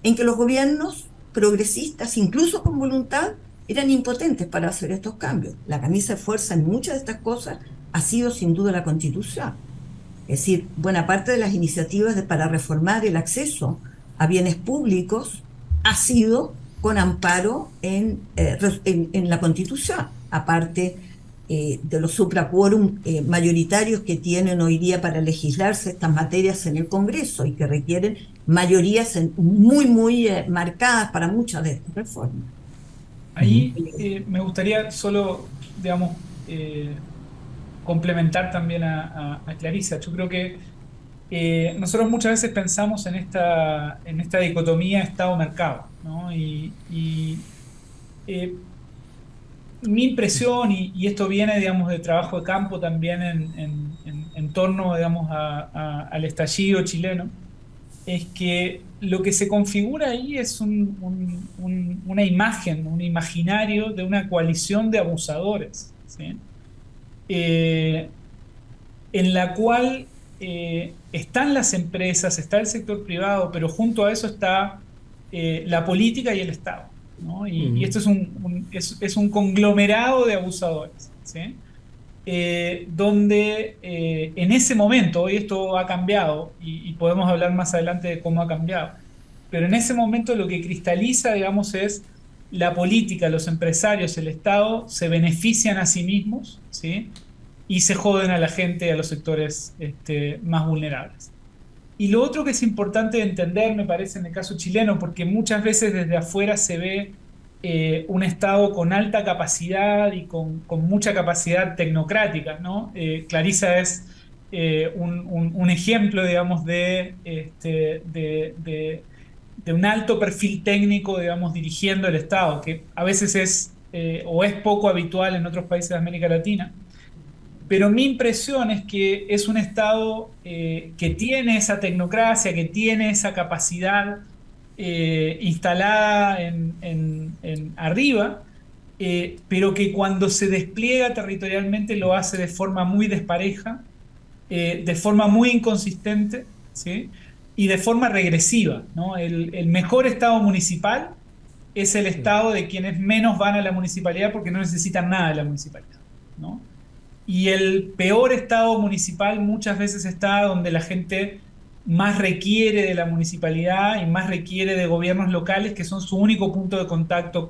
en que los gobiernos progresistas, incluso con voluntad, eran impotentes para hacer estos cambios. La camisa de fuerza en muchas de estas cosas ha sido sin duda la constitución. Es decir, buena parte de las iniciativas para reformar el acceso a bienes públicos ha sido con amparo en, eh, en, la Constitución, aparte eh, de los supraquórum eh, mayoritarios que tienen hoy día para legislarse estas materias en el Congreso y que requieren mayorías muy, muy marcadas para muchas de estas reformas. Ahí eh, me gustaría solo, digamos, eh, complementar también a, Clarisa. Yo creo que eh, nosotros muchas veces pensamos en esta, en esta dicotomía Estado-mercado, ¿no? Y, mi impresión, y, esto viene, digamos, de trabajo de campo también en, torno, digamos, al estallido chileno, es que lo que se configura ahí es una imagen, un imaginario de una coalición de abusadores, eh, en la cual eh, están las empresas, está el sector privado, pero junto a eso está eh, la política y el Estado. Y, esto es un, es, un, conglomerado de abusadores. Eh, donde eh, en ese momento, hoy esto ha cambiado y, podemos hablar más adelante de cómo ha cambiado, pero en ese momento lo que cristaliza, digamos, es la política, los empresarios, el Estado se benefician a sí mismos ¿sí? y se joden a la gente, a los sectores este, más vulnerables. Y lo otro que es importante entender, me parece, en el caso chileno, porque muchas veces desde afuera se ve eh, un Estado con alta capacidad y con, mucha capacidad tecnocrática. ¿no? Eh, Clarisa es eh, un, ejemplo, digamos, de, este, de, un alto perfil técnico, digamos, dirigiendo el Estado, que a veces es o es poco habitual en otros países de América Latina. Pero mi impresión es que es un Estado que tiene esa tecnocracia, que tiene esa capacidad eh, instalada en, arriba, eh, pero que cuando se despliega territorialmente lo hace de forma muy despareja, eh, de forma muy inconsistente ¿sí? y de forma regresiva. ¿no? El, mejor estado municipal es el estado de quienes menos van a la municipalidad porque no necesitan nada de la municipalidad. ¿no? Y el peor estado municipal muchas veces está donde la gente más requiere de la municipalidad y más requiere de gobiernos locales que son su único punto de contacto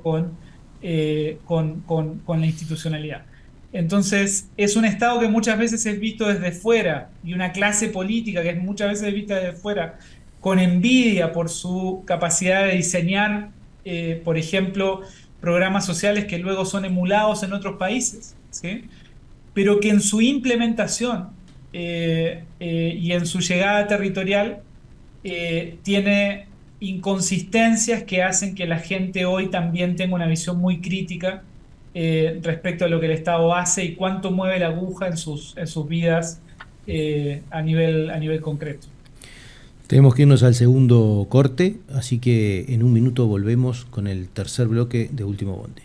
eh, con, con, la institucionalidad. Entonces, es un Estado que muchas veces es visto desde fuera y una clase política que es muchas veces vista desde fuera con envidia por su capacidad de diseñar, eh, por ejemplo, programas sociales que luego son emulados en otros países, ¿sí? Pero que en su implementación eh, eh, y en su llegada territorial eh, tiene inconsistencias que hacen que la gente hoy también tenga una visión muy crítica respecto a lo que el Estado hace y cuánto mueve la aguja en sus, en sus vidas a, nivel, a nivel concreto. Tenemos que irnos al segundo corte, así que en un minuto volvemos con el tercer bloque de Último Bonde.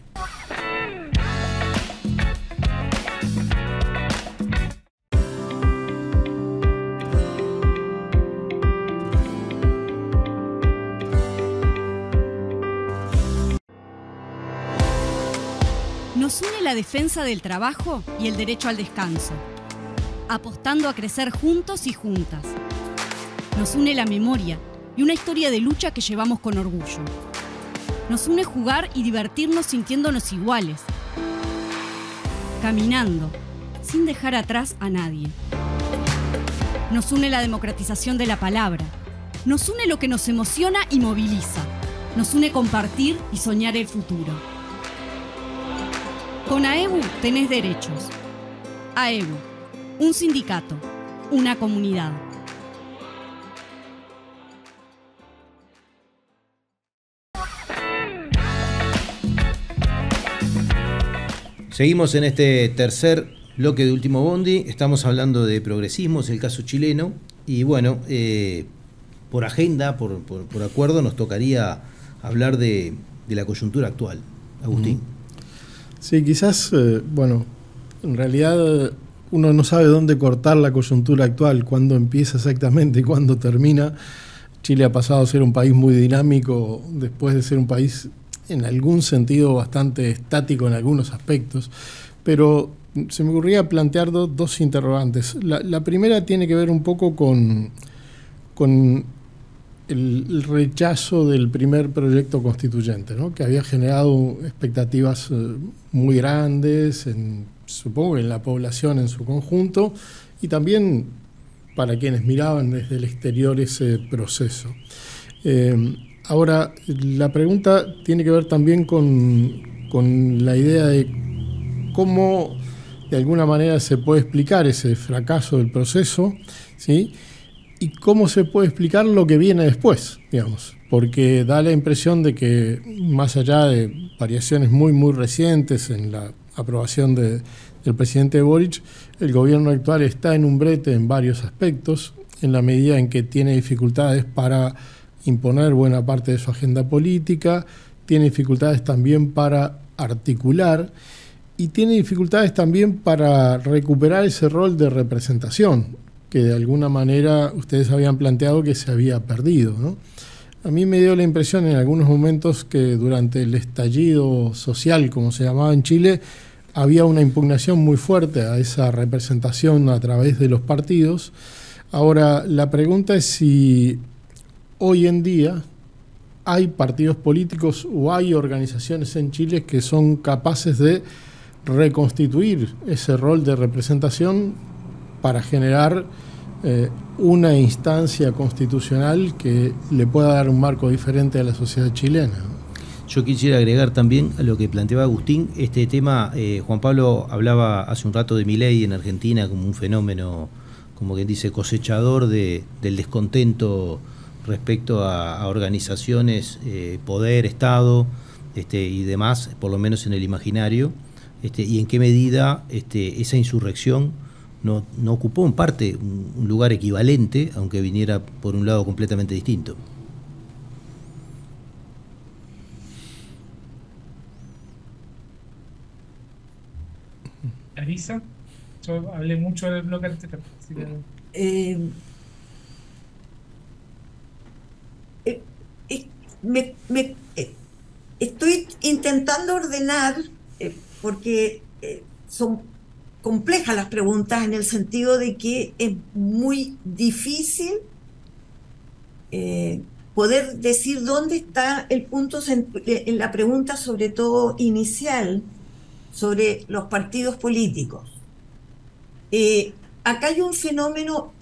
La defensa del trabajo y el derecho al descanso, apostando a crecer juntos y juntas. Nos une la memoria y una historia de lucha que llevamos con orgullo. Nos une jugar y divertirnos sintiéndonos iguales, caminando, sin dejar atrás a nadie. Nos une la democratización de la palabra. Nos une lo que nos emociona y moviliza. Nos une compartir y soñar el futuro. Con AEBU tenés derechos. AEBU, un sindicato, una comunidad. Seguimos en este tercer bloque de Último Bondi. Estamos hablando de progresismo, es el caso chileno. Y bueno, eh, por agenda, por, acuerdo, nos tocaría hablar de, la coyuntura actual. Agustín. Sí, quizás, eh, bueno, en realidad uno no sabe dónde cortar la coyuntura actual, cuándo empieza exactamente y cuándo termina. Chile ha pasado a ser un país muy dinámico después de ser un país en algún sentido bastante estático en algunos aspectos, pero se me ocurría plantear dos interrogantes. La, la, primera tiene que ver un poco con, con el, rechazo del primer proyecto constituyente, ¿no? que había generado expectativas eh, muy grandes, en, supongo, en la población en su conjunto y también para quienes miraban desde el exterior ese proceso. Eh, ahora, la pregunta tiene que ver también con, con la idea de cómo de alguna manera se puede explicar ese fracaso del proceso, ¿sí? Y cómo se puede explicar lo que viene después, digamos, porque da la impresión de que más allá de variaciones muy, muy recientes en la aprobación del presidente Boric, el gobierno actual está en un brete en varios aspectos, en la medida en que tiene dificultades para imponer buena parte de su agenda política, tiene dificultades también para articular y tiene dificultades también para recuperar ese rol de representación que de alguna manera ustedes habían planteado que se había perdido. A mí me dio la impresión en algunos momentos que durante el estallido social, como se llamaba en Chile, había una impugnación muy fuerte a esa representación a través de los partidos. Ahora, la pregunta es si hoy en día hay partidos políticos o hay organizaciones en Chile que son capaces de reconstituir ese rol de representación para generar eh, una instancia constitucional que le pueda dar un marco diferente a la sociedad chilena. Yo quisiera agregar también a lo que planteaba Agustín, este tema, eh, Juan Pablo hablaba hace un rato de mi ley en Argentina como un fenómeno, como quien dice, cosechador de, del descontento respecto a, organizaciones, eh, poder, Estado este, y demás, por lo menos en el imaginario. Este, y en qué medida este, esa insurrección no, ocupó en parte un, lugar equivalente, aunque viniera por un lado completamente distinto. Arisa, yo hablé mucho del bloque anterior. Eh, eh, eh, estoy intentando ordenar porque eh, son complejas las preguntas en el sentido de que es muy difícil eh, poder decir dónde está el punto en la pregunta, sobre todo inicial, sobre los partidos políticos. Eh, acá hay un fenómeno,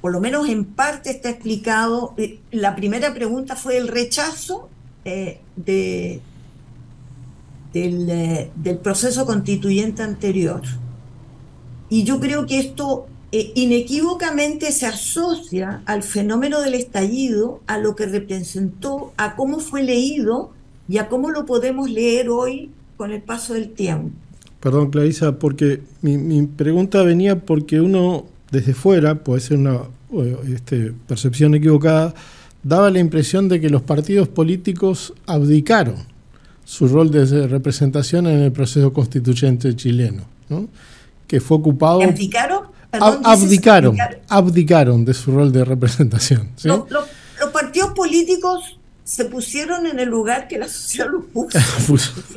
por lo menos en parte está explicado, la primera pregunta fue el rechazo de, eh, del, proceso constituyente anterior. Y yo creo que esto eh, inequívocamente se asocia al fenómeno del estallido, a lo que representó, a cómo fue leído y a cómo lo podemos leer hoy con el paso del tiempo. Perdón, Clarisa, porque mi, pregunta venía porque uno desde fuera, puede ser una este, percepción equivocada, daba la impresión de que los partidos políticos abdicaron su rol de representación en el proceso constituyente chileno, ¿no? Que fue ocupado... ¿Abdicaron? abdicaron, abdicaron de su rol de representación. los partidos políticos se pusieron en el lugar que la sociedad los puso.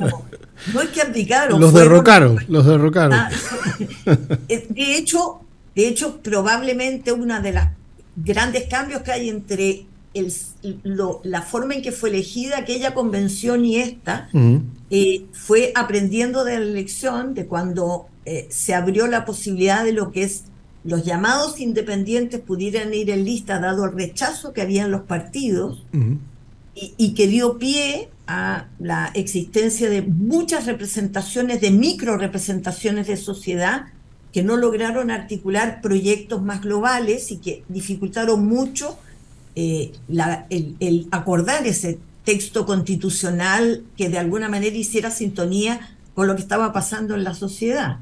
no, es que abdicaron. Los derrocaron, los derrocaron. Ah, eh, de hecho, de hecho, probablemente una de las grandes cambios que hay entre la forma en que fue elegida aquella convención y esta eh, fue aprendiendo de la elección, de cuando eh, se abrió la posibilidad de lo que es los llamados independientes pudieran ir en lista dado el rechazo que había en los partidos y, y, que dio pie a la existencia de muchas representaciones, de micro representaciones de sociedad que no lograron articular proyectos más globales y que dificultaron mucho eh, el, acordar ese texto constitucional que de alguna manera hiciera sintonía con lo que estaba pasando en la sociedad.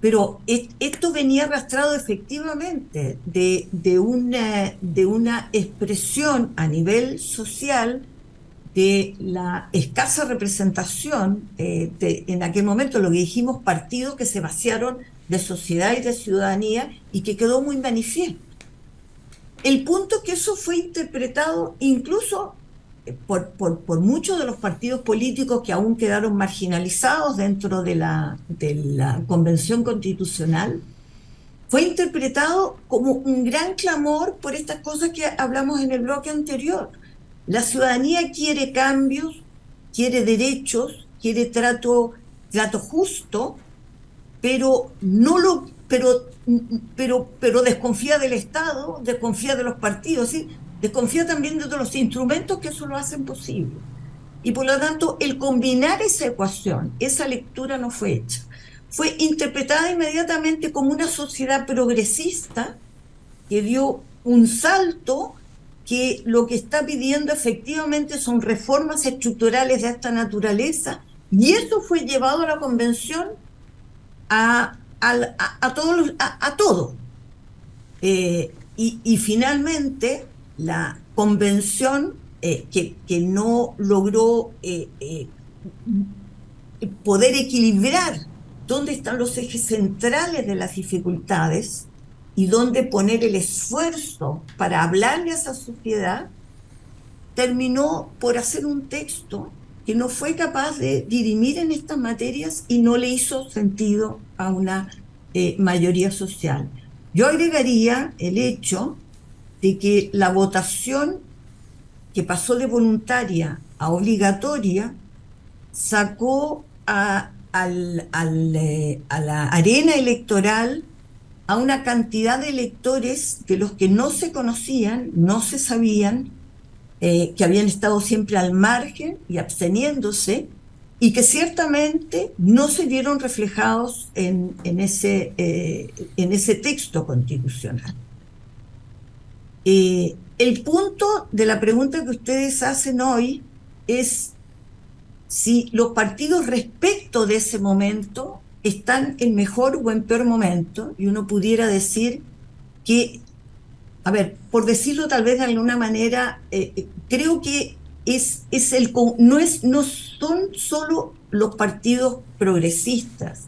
Pero esto venía arrastrado efectivamente de, una, de una expresión a nivel social de la escasa representación eh, en aquel momento, lo que dijimos, partidos que se vaciaron de sociedad y de ciudadanía y que quedó muy manifiesto. El punto que eso fue interpretado incluso eh, por, por, muchos de los partidos políticos que aún quedaron marginalizados dentro de la, de la Convención Constitucional, fue interpretado como un gran clamor por estas cosas que hablamos en el bloque anterior. La ciudadanía quiere cambios, quiere derechos, quiere trato, trato justo, pero no lo pero, pero, pero desconfía del Estado, desconfía de los partidos, ¿sí? Desconfía también de los instrumentos que eso lo hacen posible. Y por lo tanto, el combinar esa ecuación, esa lectura no fue hecha. Fue interpretada inmediatamente como una sociedad progresista que dio un salto que lo que está pidiendo efectivamente son reformas estructurales de esta naturaleza y eso fue llevado a la convención a, a, todos a, todo. Eh, y, finalmente la convención eh, que, no logró eh, poder equilibrar dónde están los ejes centrales de las dificultades y dónde poner el esfuerzo para hablarle a esa sociedad, terminó por hacer un texto que no fue capaz de dirimir en estas materias y no le hizo sentido a una eh, mayoría social. Yo agregaría el hecho de que la votación que pasó de voluntaria a obligatoria sacó a, eh, a la arena electoral a una cantidad de electores de los que no se conocían, no se sabían, eh, que habían estado siempre al margen y absteniéndose, y que ciertamente no se vieron reflejados en, ese, eh, en ese texto constitucional. Eh, el punto de la pregunta que ustedes hacen hoy es si los partidos respecto de ese momento están en mejor o en peor momento, y uno pudiera decir que a ver, por decirlo tal vez de alguna manera, eh, eh, creo que es, es el, no, es, no son solo los partidos progresistas,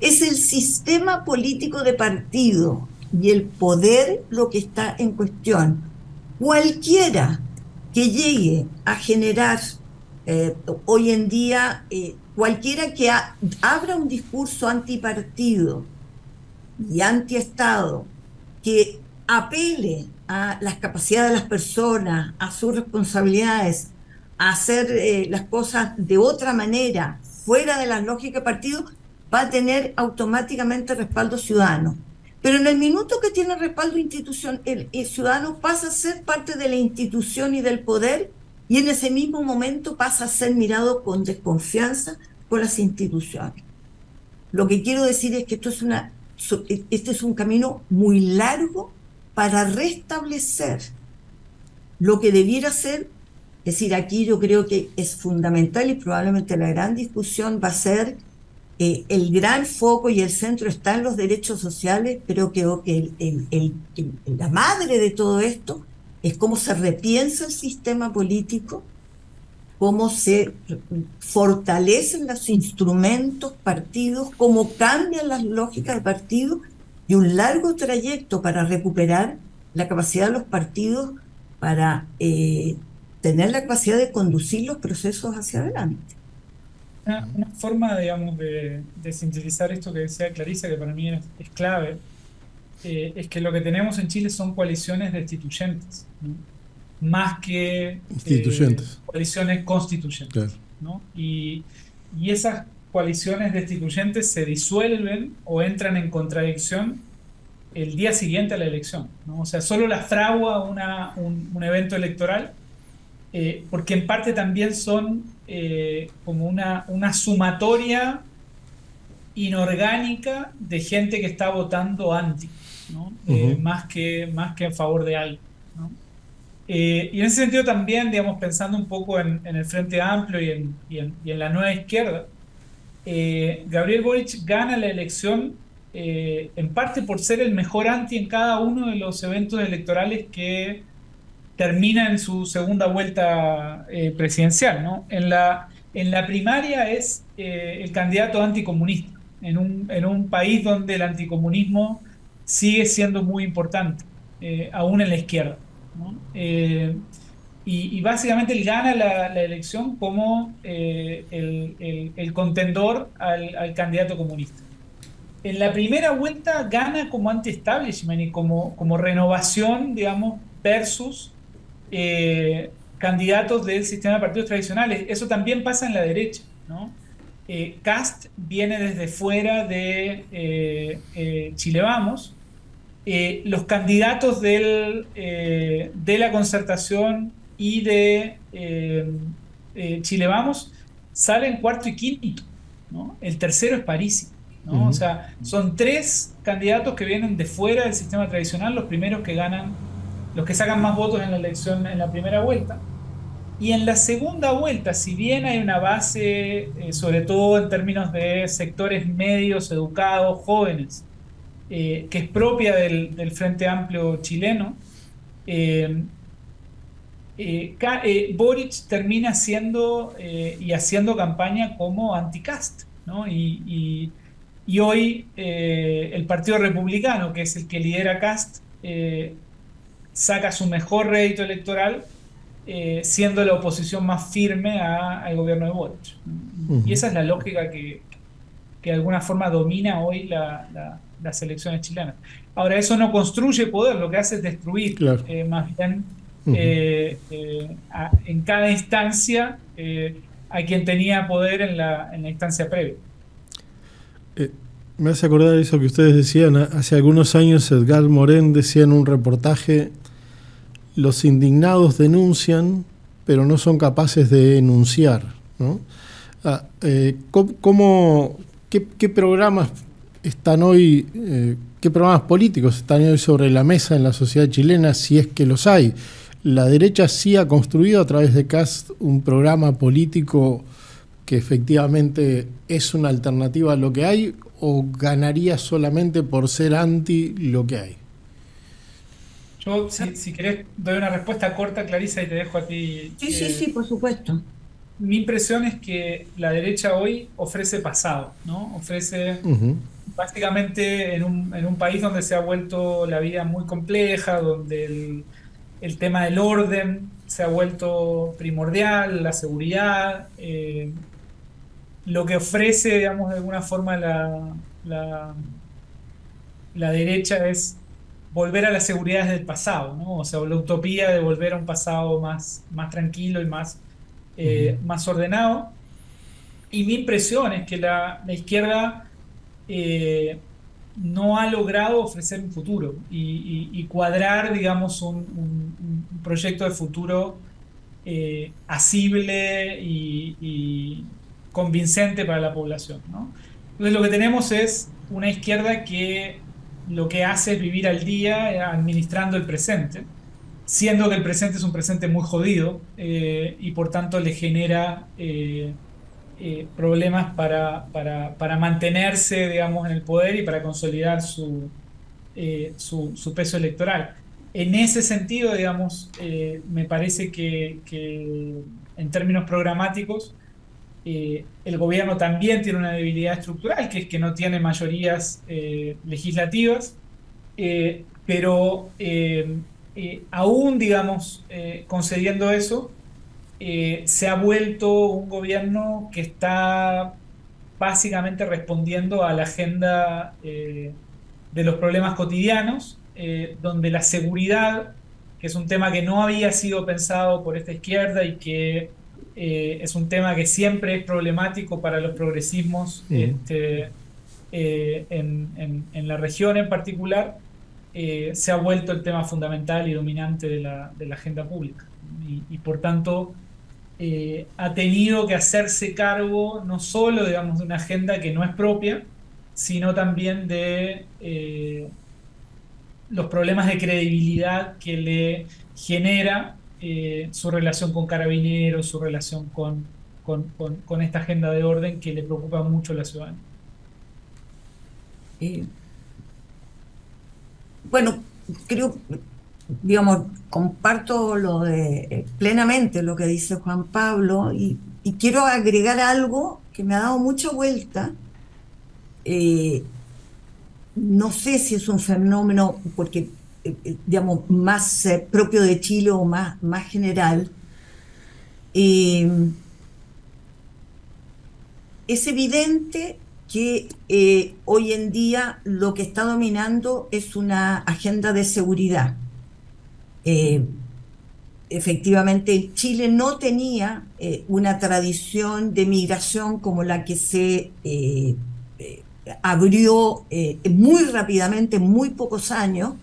es el sistema político de partido y el poder lo que está en cuestión. Cualquiera que llegue a generar eh, hoy en día, cualquiera que abra un discurso antipartido y antiestado, que apele a las capacidades de las personas, a sus responsabilidades, a hacer eh, las cosas de otra manera, fuera de la lógica de partido, va a tener automáticamente respaldo ciudadano. Pero en el minuto que tiene respaldo institución, el, ciudadano pasa a ser parte de la institución y del poder y en ese mismo momento pasa a ser mirado con desconfianza por las instituciones. Lo que quiero decir es que esto es una, este es un camino muy largo para restablecer lo que debiera ser, es decir, aquí yo creo que es fundamental y probablemente la gran discusión va a ser eh, el gran foco y el centro está en los derechos sociales, pero creo que la madre de todo esto es cómo se repiensa el sistema político, cómo se fortalecen los instrumentos partidos, cómo cambian las lógicas de partido y un largo trayecto para recuperar la capacidad de los partidos para eh, tener la capacidad de conducir los procesos hacia adelante. Una, forma, digamos, de, sintetizar esto que decía Clarisa, que para mí es, clave, eh, es que lo que tenemos en Chile son coaliciones destituyentes, más que eh, Instituyentes. coaliciones constituyentes. Y, y esas coaliciones destituyentes se disuelven o entran en contradicción el día siguiente a la elección. O sea, solo la fragua una, un, evento electoral, eh, porque en parte también son eh, como una, una sumatoria inorgánica de gente que está votando anti, eh, más, que, más que en favor de algo. y en ese sentido también, digamos, pensando un poco en, el Frente Amplio y en, y en la nueva izquierda, eh, Gabriel Boric gana la elección eh, en parte por ser el mejor anti en cada uno de los eventos electorales que termina en su segunda vuelta eh, presidencial. ¿no? En, la, en la primaria es el candidato anticomunista, en un, en un país donde el anticomunismo sigue siendo muy importante, aún en la izquierda. ¿no? Y, básicamente él gana la, elección como eh, el, contendor al, candidato comunista. En la primera vuelta gana como anti-establishment y como, como renovación, digamos, versus eh, candidatos del sistema de partidos tradicionales. Eso también pasa en la derecha. ¿no? Eh, Cast viene desde fuera de Chile Vamos. los candidatos del, de la concertación y de, eh, Chile Vamos, salen cuarto y quinto. ¿no? El tercero es París. ¿no? O sea, son tres candidatos que vienen de fuera del sistema tradicional, los primeros que ganan, los que sacan más votos en la elección en la primera vuelta. Y en la segunda vuelta, si bien hay una base, eh, sobre todo en términos de sectores medios, educados, jóvenes, eh, que es propia del, Frente Amplio chileno, eh, Boric termina siendo y haciendo campaña como anticast. ¿no? Y, y, hoy el Partido Republicano, que es el que lidera Cast, saca su mejor rédito electoral eh, siendo la oposición más firme al gobierno de Boric. Y esa es la lógica que, de alguna forma domina hoy las elecciones chilenas. Ahora, eso no construye poder, lo que hace es destruir, eh, más bien eh, en cada instancia a quien tenía poder en la, en la instancia previa. me hace acordar eso que ustedes decían, hace algunos años Edgar Morén decía en un reportaje los indignados denuncian, pero no son capaces de enunciar. Ah, eh, qué, programas están hoy, eh, qué programas políticos están hoy sobre la mesa en la sociedad chilena, si es que los hay? La derecha sí ha construido a través de CAST un programa político que efectivamente es una alternativa a lo que hay o ganaría solamente por ser anti lo que hay? Yo, si, si, querés, doy una respuesta corta, Clarisa, y te dejo a ti. Sí, sí, sí, por supuesto. Mi impresión es que la derecha hoy ofrece pasado, ¿no? Ofrece básicamente en un, en un, país donde se ha vuelto la vida muy compleja, donde el, el tema del orden se ha vuelto primordial, la seguridad, eh, lo que ofrece, digamos, de alguna forma la, la, la derecha es volver a las seguridades del pasado, ¿no? O sea, la utopía de volver a un pasado más, más tranquilo y más, eh, más ordenado. Y mi impresión es que la, izquierda eh, no ha logrado ofrecer un futuro y, cuadrar, digamos, un, proyecto de futuro eh, asible y, convincente para la población. ¿no? Entonces lo que tenemos es una izquierda que lo que hace es vivir al día eh, administrando el presente, siendo que el presente es un presente muy jodido eh, y por tanto le genera eh, problemas para, para, mantenerse, digamos, en el poder y para consolidar su, su, peso electoral. En ese sentido, digamos, me parece que en términos programáticos, eh, el gobierno también tiene una debilidad estructural, que es que no tiene mayorías eh, legislativas, eh, pero aún, digamos, concediendo eso, se ha vuelto un gobierno que está básicamente respondiendo a la agenda de los problemas cotidianos, donde la seguridad, que es un tema que no había sido pensado por esta izquierda y que eh, es un tema que siempre es problemático para los progresismos este, eh, en, la región en particular, eh, se ha vuelto el tema fundamental y dominante de la, agenda pública. Y, por tanto, ha tenido que hacerse cargo no solo digamos, de una agenda que no es propia, sino también de los problemas de credibilidad que le genera eh, su relación con carabineros, su relación con, con, esta agenda de orden que le preocupa mucho a la ciudadanía. Eh, bueno, creo, digamos, comparto lo de eh, plenamente lo que dice Juan Pablo y, quiero agregar algo que me ha dado mucha vuelta. no sé si es un fenómeno, porque eh, eh, digamos, más eh, propio de Chile o más, más general, es evidente que hoy en día lo que está dominando es una agenda de seguridad. efectivamente, Chile no tenía una tradición de migración como la que se abrió muy rápidamente, en muy pocos años,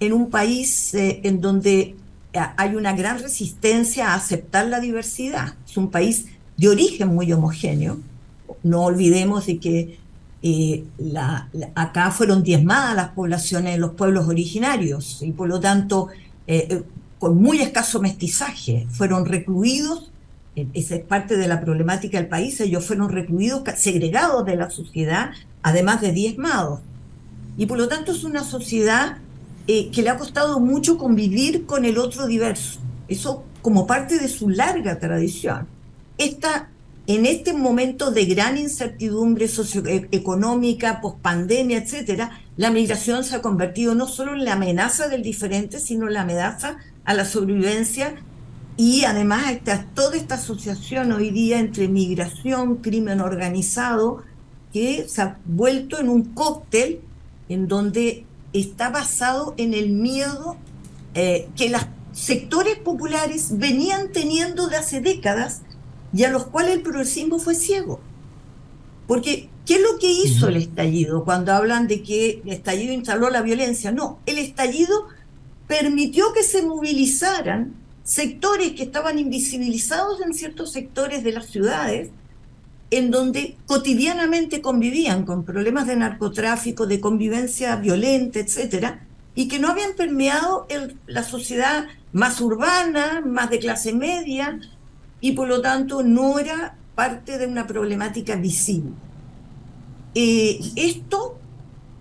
en un país eh, en donde hay una gran resistencia a aceptar la diversidad. Es un país de origen muy homogéneo. No olvidemos de que eh, acá fueron diezmadas las poblaciones de los pueblos originarios y por lo tanto eh, eh, con muy escaso mestizaje fueron recluidos, esa es parte de la problemática del país, ellos fueron recluidos, segregados de la sociedad, además de diezmados. Y por lo tanto es una sociedad que le ha costado mucho convivir con el otro diverso, eso como parte de su larga tradición. Esta en este momento de gran incertidumbre socioeconómica, pospandemia, etcétera, la migración se ha convertido no solo en la amenaza del diferente, sino en la amenaza a la sobrevivencia y además está toda esta asociación hoy día entre migración, crimen organizado, que se ha vuelto en un cóctel en donde está basado en el miedo eh, que los sectores populares venían teniendo de hace décadas y a los cuales el progresismo fue ciego. Porque, ¿qué es lo que hizo el estallido cuando hablan de que el estallido instaló la violencia? No, el estallido permitió que se movilizaran sectores que estaban invisibilizados en ciertos sectores de las ciudades, en donde cotidianamente convivían con problemas de narcotráfico, de convivencia violenta, etcétera, y que no habían permeado la sociedad más urbana, más de clase media, y por lo tanto no era parte de una problemática visible. Eh, esto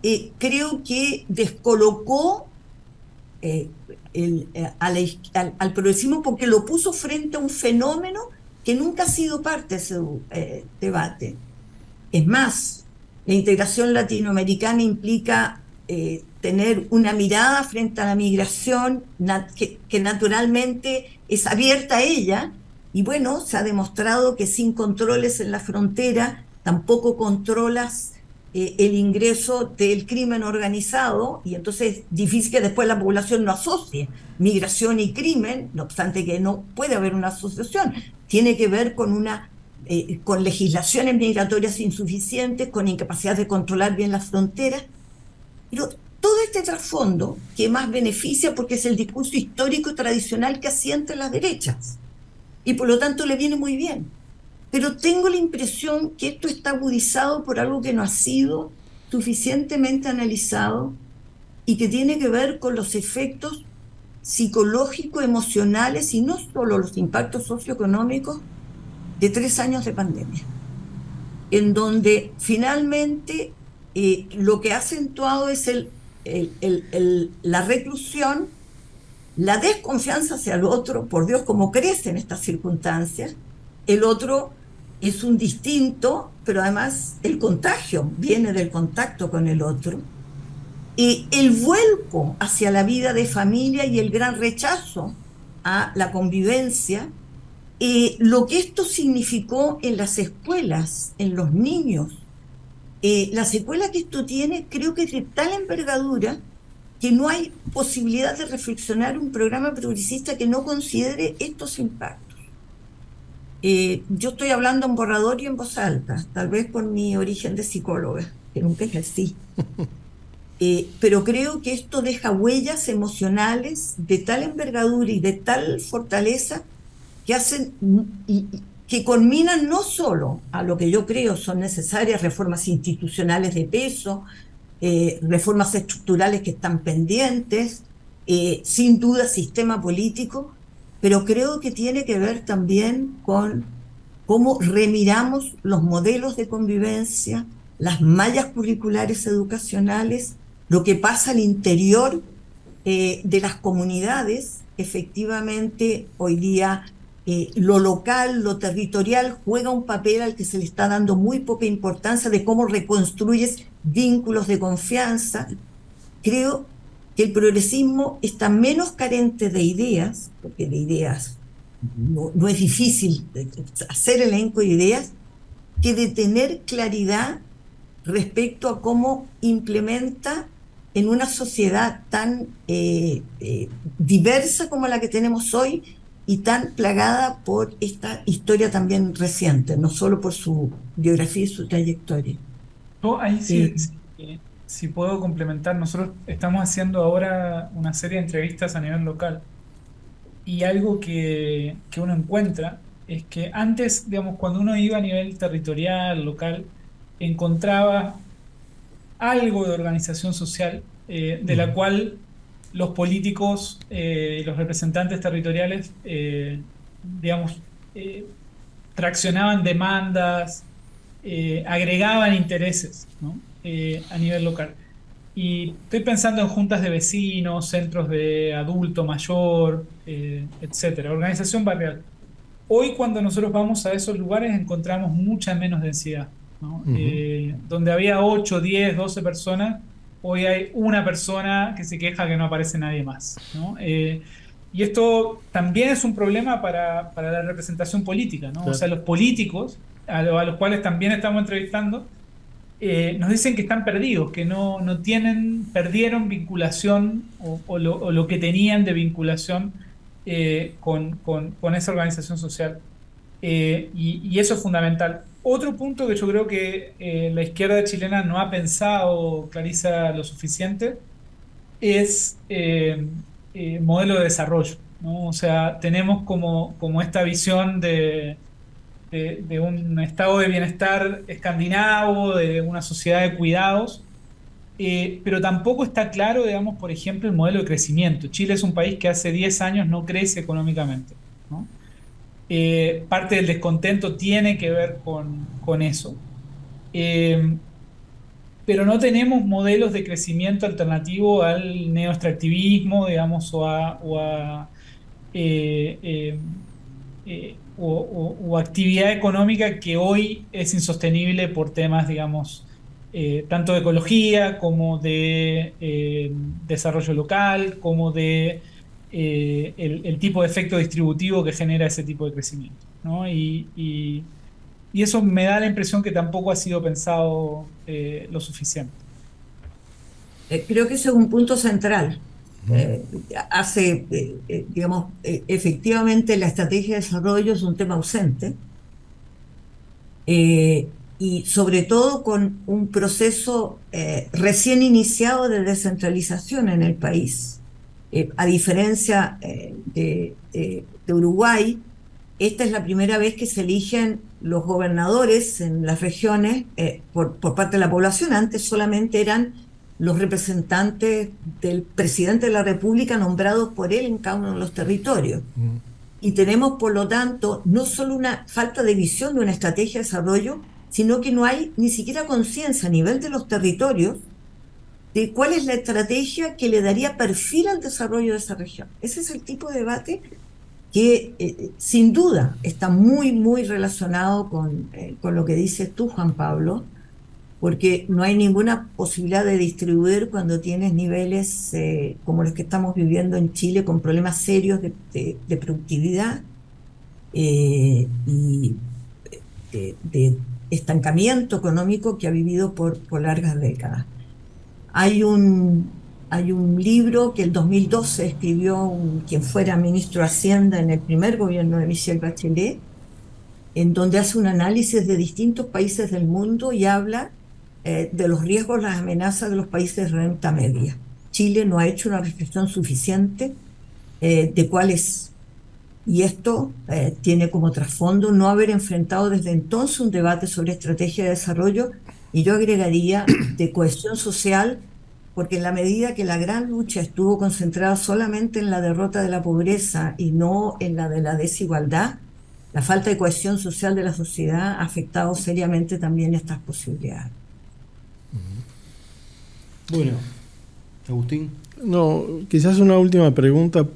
eh, creo que descolocó eh, al, progresismo porque lo puso frente a un fenómeno que nunca ha sido parte de ese debate. Es más, la integración latinoamericana implica tener una mirada frente a la migración que, que naturalmente es abierta a ella, y bueno, se ha demostrado que sin controles en la frontera tampoco controlas eh, el ingreso del crimen organizado y entonces es difícil que después la población no asocie migración y crimen, no obstante que no puede haber una asociación. Tiene que ver con una eh, con legislaciones migratorias insuficientes, con incapacidad de controlar bien las fronteras. Pero todo este trasfondo que más beneficia porque es el discurso histórico tradicional que asienta las derechas y por lo tanto le viene muy bien. Pero tengo la impresión que esto está agudizado por algo que no ha sido suficientemente analizado y que tiene que ver con los efectos psicológicos, emocionales y no solo los impactos socioeconómicos de tres años de pandemia, en donde finalmente eh, lo que ha acentuado es el, la reclusión la desconfianza hacia el otro, por Dios, como crece en estas circunstancias, el otro es un distinto, pero además el contagio viene del contacto con el otro. Y el vuelco hacia la vida de familia y el gran rechazo a la convivencia, eh, lo que esto significó en las escuelas, en los niños, eh, la secuela que esto tiene creo que es de tal envergadura que no hay posibilidad de reflexionar un programa progresista que no considere estos impactos. Eh, yo estoy hablando en borrador y en voz alta, tal vez por mi origen de psicóloga, que nunca ejercí. Eh, pero creo que esto deja huellas emocionales de tal envergadura y de tal fortaleza que hacen y, que culminan no solo a lo que yo creo son necesarias reformas institucionales de peso, eh, reformas estructurales que están pendientes, eh, sin duda sistema político, pero creo que tiene que ver también con cómo remiramos los modelos de convivencia, las mallas curriculares educacionales, lo que pasa al interior eh, de las comunidades. Efectivamente, hoy día lo local, lo territorial juega un papel al que se le está dando muy poca importancia de cómo reconstruyes vínculos de confianza, creo que el progresismo está menos carente de ideas, porque de ideas no, es difícil hacer elenco de ideas, que de tener claridad respecto a cómo implementa en una sociedad tan eh, eh, diversa como la que tenemos hoy y tan plagada por esta historia también reciente, no solo por su biografía y su trayectoria. Ahí sí, si puedo complementar, nosotros estamos haciendo ahora una serie de entrevistas a nivel local. Y algo que, que, uno encuentra es que antes, digamos, cuando uno iba a nivel territorial, local, encontraba algo de organización social eh, de la cual los políticos y los representantes territoriales, digamos, traccionaban demandas, agregaban intereses a nivel local. Y estoy pensando en juntas de vecinos, centros de adulto mayor, eh, etcétera, organización barrial. Hoy cuando nosotros vamos a esos lugares encontramos mucha menos densidad. Eh, donde había 8, 10, 12 personas, hoy hay una persona que se queja que no aparece nadie más. Eh, y esto también es un problema para, para la representación política. ¿no? O sea, los políticos, a los cuales también estamos entrevistando, eh, nos dicen que están perdidos, que no, no tienen, perdieron vinculación o, lo, que tenían de vinculación eh, con, esa organización social. Eh, y, eso es fundamental. Otro punto que yo creo que la izquierda chilena no ha pensado, Clarisa, lo suficiente, es modelo de desarrollo. O sea, tenemos como, como esta visión de, de, un estado de bienestar escandinavo, de una sociedad de cuidados, eh, pero tampoco está claro, digamos, por ejemplo, el modelo de crecimiento. Chile es un país que hace 10 años no crece económicamente. Eh, parte del descontento tiene que ver con, eso. Eh, pero no tenemos modelos de crecimiento alternativo al neoextractivismo, digamos, o a, actividad económica que hoy es insostenible por temas, digamos, eh, tanto de ecología como de eh, desarrollo local, como de eh, el, tipo de efecto distributivo que genera ese tipo de crecimiento. Y, y, eso me da la impresión que tampoco ha sido pensado lo suficiente. Creo que ese es un punto central. Eh, hace, eh, eh, digamos, efectivamente la estrategia de desarrollo es un tema ausente y sobre todo con un proceso recién iniciado de descentralización en el país. a diferencia de, Uruguay, esta es la primera vez que se eligen los gobernadores en las regiones por, por parte de la población. Antes solamente eran los representantes del presidente de la República nombrados por él en cada uno de los territorios. Y tenemos, por lo tanto, no solo una falta de visión de una estrategia de desarrollo, sino que no hay ni siquiera conciencia a nivel de los territorios de cuál es la estrategia que le daría perfil al desarrollo de esa región. Ese es el tipo de debate que eh, sin duda está muy, muy relacionado con, eh, con lo que dices tú, Juan Pablo, porque no hay ninguna posibilidad de distribuir cuando tienes niveles eh, como los que estamos viviendo en Chile, con problemas serios de, productividad eh, y de, estancamiento económico que ha vivido por, largas décadas. Hay un, hay un libro que el 2012 escribió quien fuera ministro de Hacienda en el primer gobierno de Michel Bachelet, en donde hace un análisis de distintos países del mundo y habla eh, de los riesgos, las amenazas de los países de renta media. Chile no ha hecho una reflexión suficiente eh, de cuáles. Y esto eh, tiene como trasfondo no haber enfrentado desde entonces un debate sobre estrategia de desarrollo y yo agregaría de cohesión social, porque en la medida que la gran lucha estuvo concentrada solamente en la derrota de la pobreza y no en la de la desigualdad, la falta de cohesión social de la sociedad ha afectado seriamente también estas posibilidades. Bueno, Agustín. No, quizás una última pregunta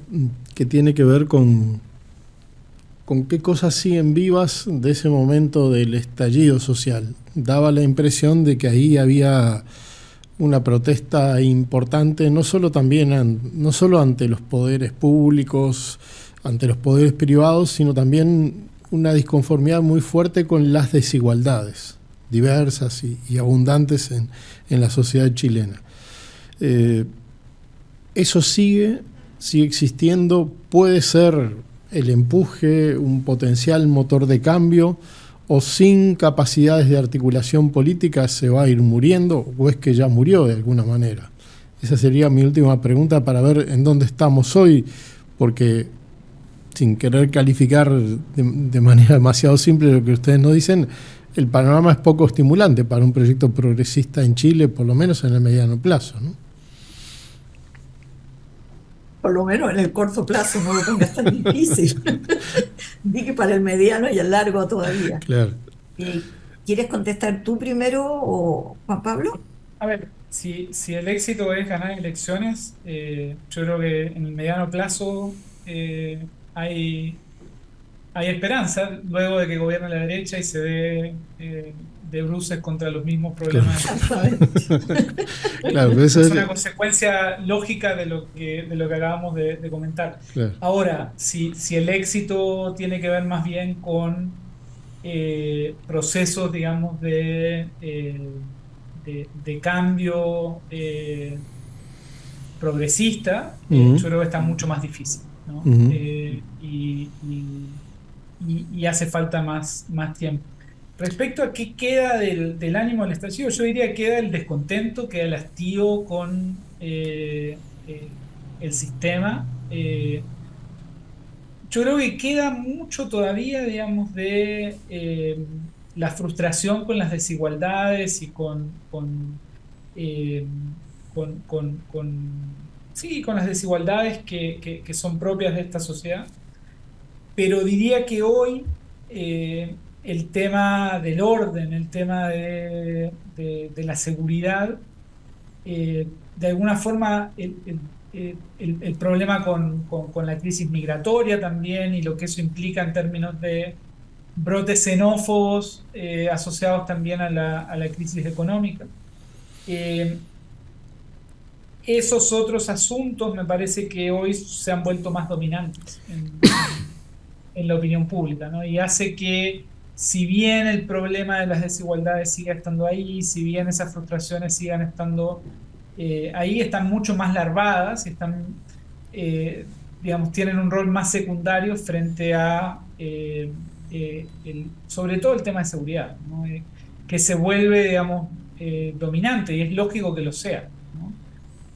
que tiene que ver con, con qué cosas siguen vivas de ese momento del estallido social. Daba la impresión de que ahí había una protesta importante, no solo también no solo ante los poderes públicos, ante los poderes privados, sino también una disconformidad muy fuerte con las desigualdades diversas y, abundantes en, la sociedad chilena. Eh, eso sigue, sigue existiendo, puede ser el empuje, un potencial motor de cambio, o sin capacidades de articulación política se va a ir muriendo, o es que ya murió de alguna manera. Esa sería mi última pregunta para ver en dónde estamos hoy, porque sin querer calificar de, manera demasiado simple lo que ustedes nos dicen, el panorama es poco estimulante para un proyecto progresista en Chile, por lo menos en el mediano plazo, ¿no? Por lo menos en el corto plazo no lo pongas tan difícil. Di que para el mediano y el largo todavía. Claro. ¿Quieres contestar tú primero o Juan Pablo? A ver, si, si el éxito es ganar elecciones, eh, yo creo que en el mediano plazo eh, hay, hay esperanza luego de que gobierne la derecha y se dé eh, de bruces contra los mismos problemas. Claro. es una consecuencia lógica de lo que, de lo que acabamos de, comentar. Ahora, si, si el éxito tiene que ver más bien con eh, procesos, digamos, de, eh, de, cambio progresista, yo creo que está mucho más difícil. y, y, hace falta más, más tiempo. Respecto a qué queda del, ánimo del estallido, yo diría que queda el descontento, queda el hastío con eh, eh, el sistema. Eh, yo creo que queda mucho todavía, digamos, de la frustración con las desigualdades y con, con, sí, con las desigualdades que son propias de esta sociedad. Pero diría que hoy eh, el tema del orden, el tema de, la seguridad, eh, de alguna forma el, problema con, la crisis migratoria también y lo que eso implica en términos de brotes xenófobos eh, asociados también a la, crisis económica. esos otros asuntos me parece que hoy se han vuelto más dominantes en, en la opinión pública, ¿no? Y hace que, si bien el problema de las desigualdades siga estando ahí, si bien esas frustraciones sigan estando eh, ahí, están mucho más larvadas están, eh, digamos, tienen un rol más secundario frente a, eh, sobre todo el tema de seguridad, que se vuelve, digamos, dominante y es lógico que lo sea.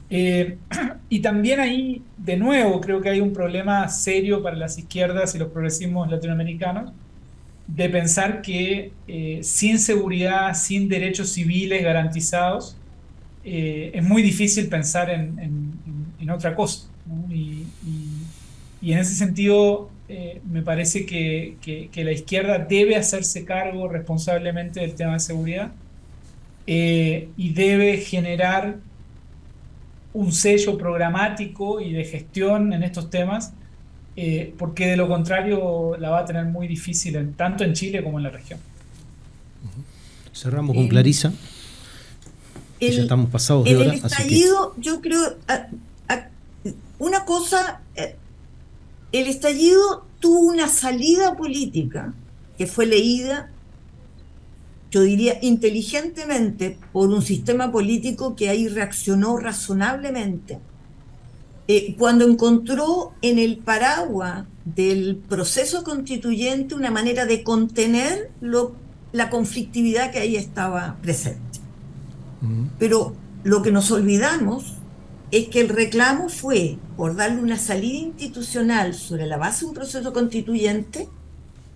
Eh, y también ahí, de nuevo, creo que hay un problema serio para las izquierdas y los progresismos latinoamericanos de pensar que eh, sin seguridad, sin derechos civiles garantizados, eh, es muy difícil pensar en, otra cosa. Y, en ese sentido, me parece que, que, la izquierda debe hacerse cargo responsablemente del tema de seguridad y debe generar un sello programático y de gestión en estos temas, eh, porque de lo contrario la va a tener muy difícil en, tanto en Chile como en la región. Cerramos con Clarisa. ya estamos pasados de hora. El estallido, yo creo, una cosa, eh, el estallido tuvo una salida política que fue leída yo diría, inteligentemente por un sistema político que ahí reaccionó razonablemente, eh, cuando encontró en el paraguas del proceso constituyente una manera de contener lo, la conflictividad que ahí estaba presente. Pero lo que nos olvidamos es que el reclamo fue por darle una salida institucional sobre la base de un proceso constituyente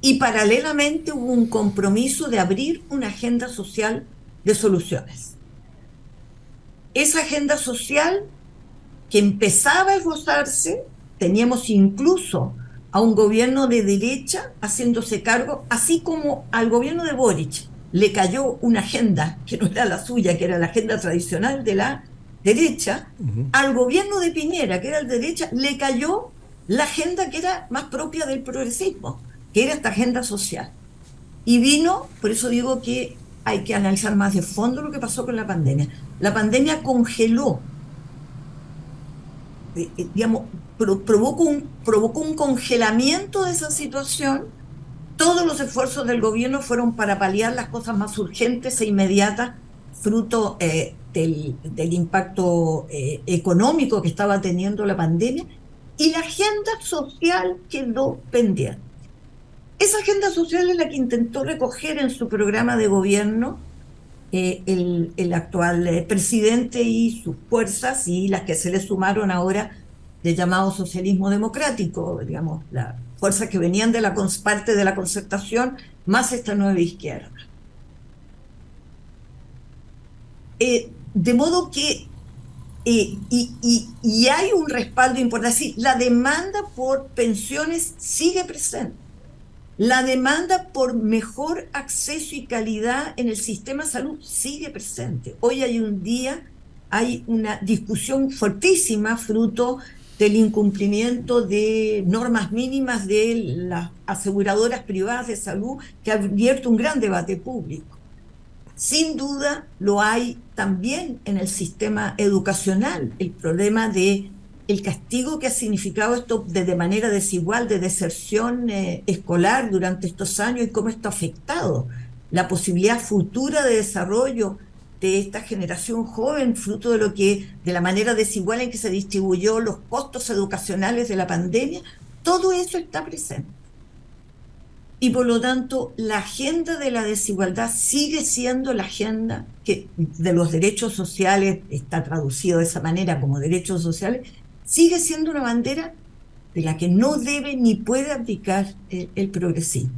y paralelamente hubo un compromiso de abrir una agenda social de soluciones. Esa agenda social que empezaba a esbozarse, teníamos incluso a un gobierno de derecha haciéndose cargo, así como al gobierno de Boric le cayó una agenda que no era la suya, que era la agenda tradicional de la derecha, al gobierno de Piñera, que era el derecha, le cayó la agenda que era más propia del progresismo que era esta agenda social. Y vino, por eso digo que hay que analizar más de fondo lo que pasó con la pandemia. La pandemia congeló, eh, eh, digamos, provocó, un, provocó un congelamiento de esa situación. Todos los esfuerzos del gobierno fueron para paliar las cosas más urgentes e inmediatas, fruto eh, del, impacto económico que estaba teniendo la pandemia, y la agenda social quedó pendiente. Esa agenda social es la que intentó recoger en su programa de gobierno eh, el, actual eh, presidente y sus fuerzas y las que se le sumaron ahora de llamado socialismo democrático, digamos, la fuerzas que venían de la parte de la concertación, más esta nueva izquierda. Eh, de modo que, eh, y, hay un respaldo importante, sí, la demanda por pensiones sigue presente. La demanda por mejor acceso y calidad en el sistema de salud sigue presente. Hoy hay un día, hay una discusión fuertísima fruto del incumplimiento de normas mínimas de las aseguradoras privadas de salud que ha abierto un gran debate público. Sin duda lo hay también en el sistema educacional, el problema de el castigo que ha significado esto de, manera desigual de deserción eh, escolar durante estos años y cómo esto ha afectado la posibilidad futura de desarrollo de esta generación joven, fruto de lo que, de la manera desigual en que se distribuyó los costos educacionales de la pandemia, todo eso está presente. Y por lo tanto la agenda de la desigualdad sigue siendo la agenda que de los derechos sociales, está traducido de esa manera como derechos sociales, sigue siendo una bandera de la que no debe ni puede abdicar el, progresismo.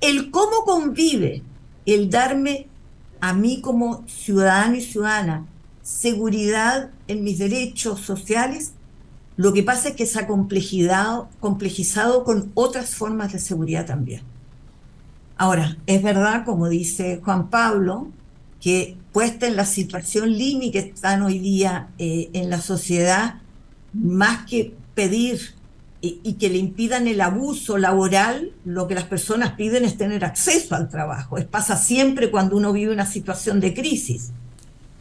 El cómo convive el darme a mí como ciudadano y ciudadana seguridad en mis derechos sociales, lo que pasa es que se ha complejizado, con otras formas de seguridad también. Ahora, es verdad, como dice Juan Pablo, que puesta en la situación límite que están hoy día eh, en la sociedad, más que pedir y, que le impidan el abuso laboral, lo que las personas piden es tener acceso al trabajo. Es, pasa siempre cuando uno vive una situación de crisis.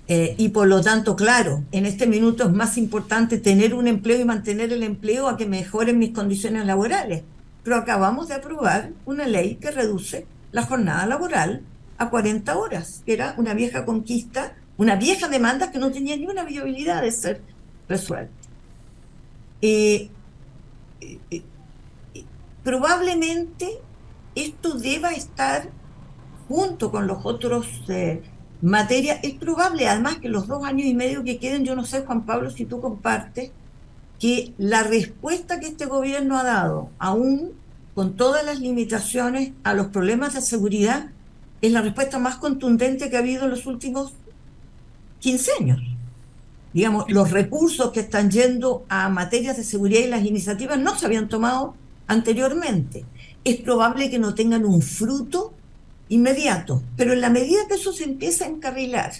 Eh, y por lo tanto, claro, en este minuto es más importante tener un empleo y mantener el empleo a que mejoren mis condiciones laborales pero acabamos de aprobar una ley que reduce la jornada laboral a 40 horas, que era una vieja conquista, una vieja demanda que no tenía ni una viabilidad de ser resuelta. Eh, eh, eh, probablemente esto deba estar junto con los otros materias. Es probable, además, que los dos años y medio que queden, yo no sé, Juan Pablo, si tú compartes, que la respuesta que este gobierno ha dado, aún con todas las limitaciones a los problemas de seguridad, es la respuesta más contundente que ha habido en los últimos 15 años. Digamos, los recursos que están yendo a materias de seguridad y las iniciativas no se habían tomado anteriormente. Es probable que no tengan un fruto inmediato, pero en la medida que eso se empieza a encarrilar,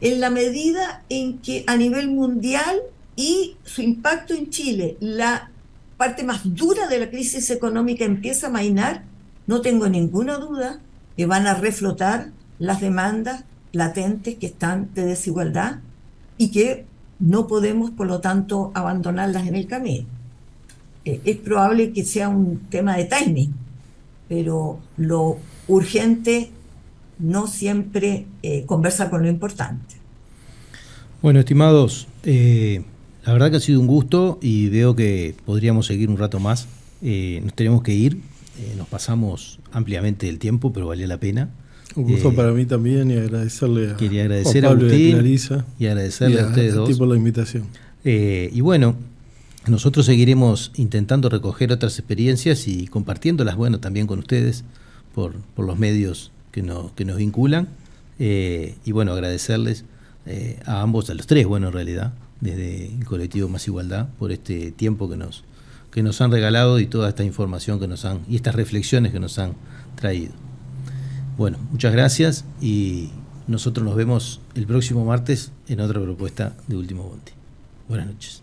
en la medida en que a nivel mundial y su impacto en Chile, la parte más dura de la crisis económica empieza a mainar, no tengo ninguna duda que van a reflotar las demandas latentes que están de desigualdad y que no podemos, por lo tanto, abandonarlas en el camino. Eh, es probable que sea un tema de timing, pero lo urgente no siempre eh, conversa con lo importante. Bueno, estimados, eh, la verdad que ha sido un gusto y veo que podríamos seguir un rato más. Nos tenemos que ir, nos pasamos ampliamente el tiempo, pero valía la pena. Un gusto eh, para mí también y agradecerle a, quería agradecer a, Pablo y, a Clarisa y agradecerle a, ustedes dos por la invitación. y bueno, nosotros seguiremos intentando recoger otras experiencias y compartiéndolas, bueno, también con ustedes por, por los medios que, que nos vinculan. y bueno, agradecerles a ambos, a los tres, bueno, en realidad, desde el colectivo Más Igualdad por este tiempo que nos, que nos han regalado y toda esta información que nos han y estas reflexiones que nos han traído. Bueno, muchas gracias y nosotros nos vemos el próximo martes en otra propuesta de Último Bondi. Buenas noches.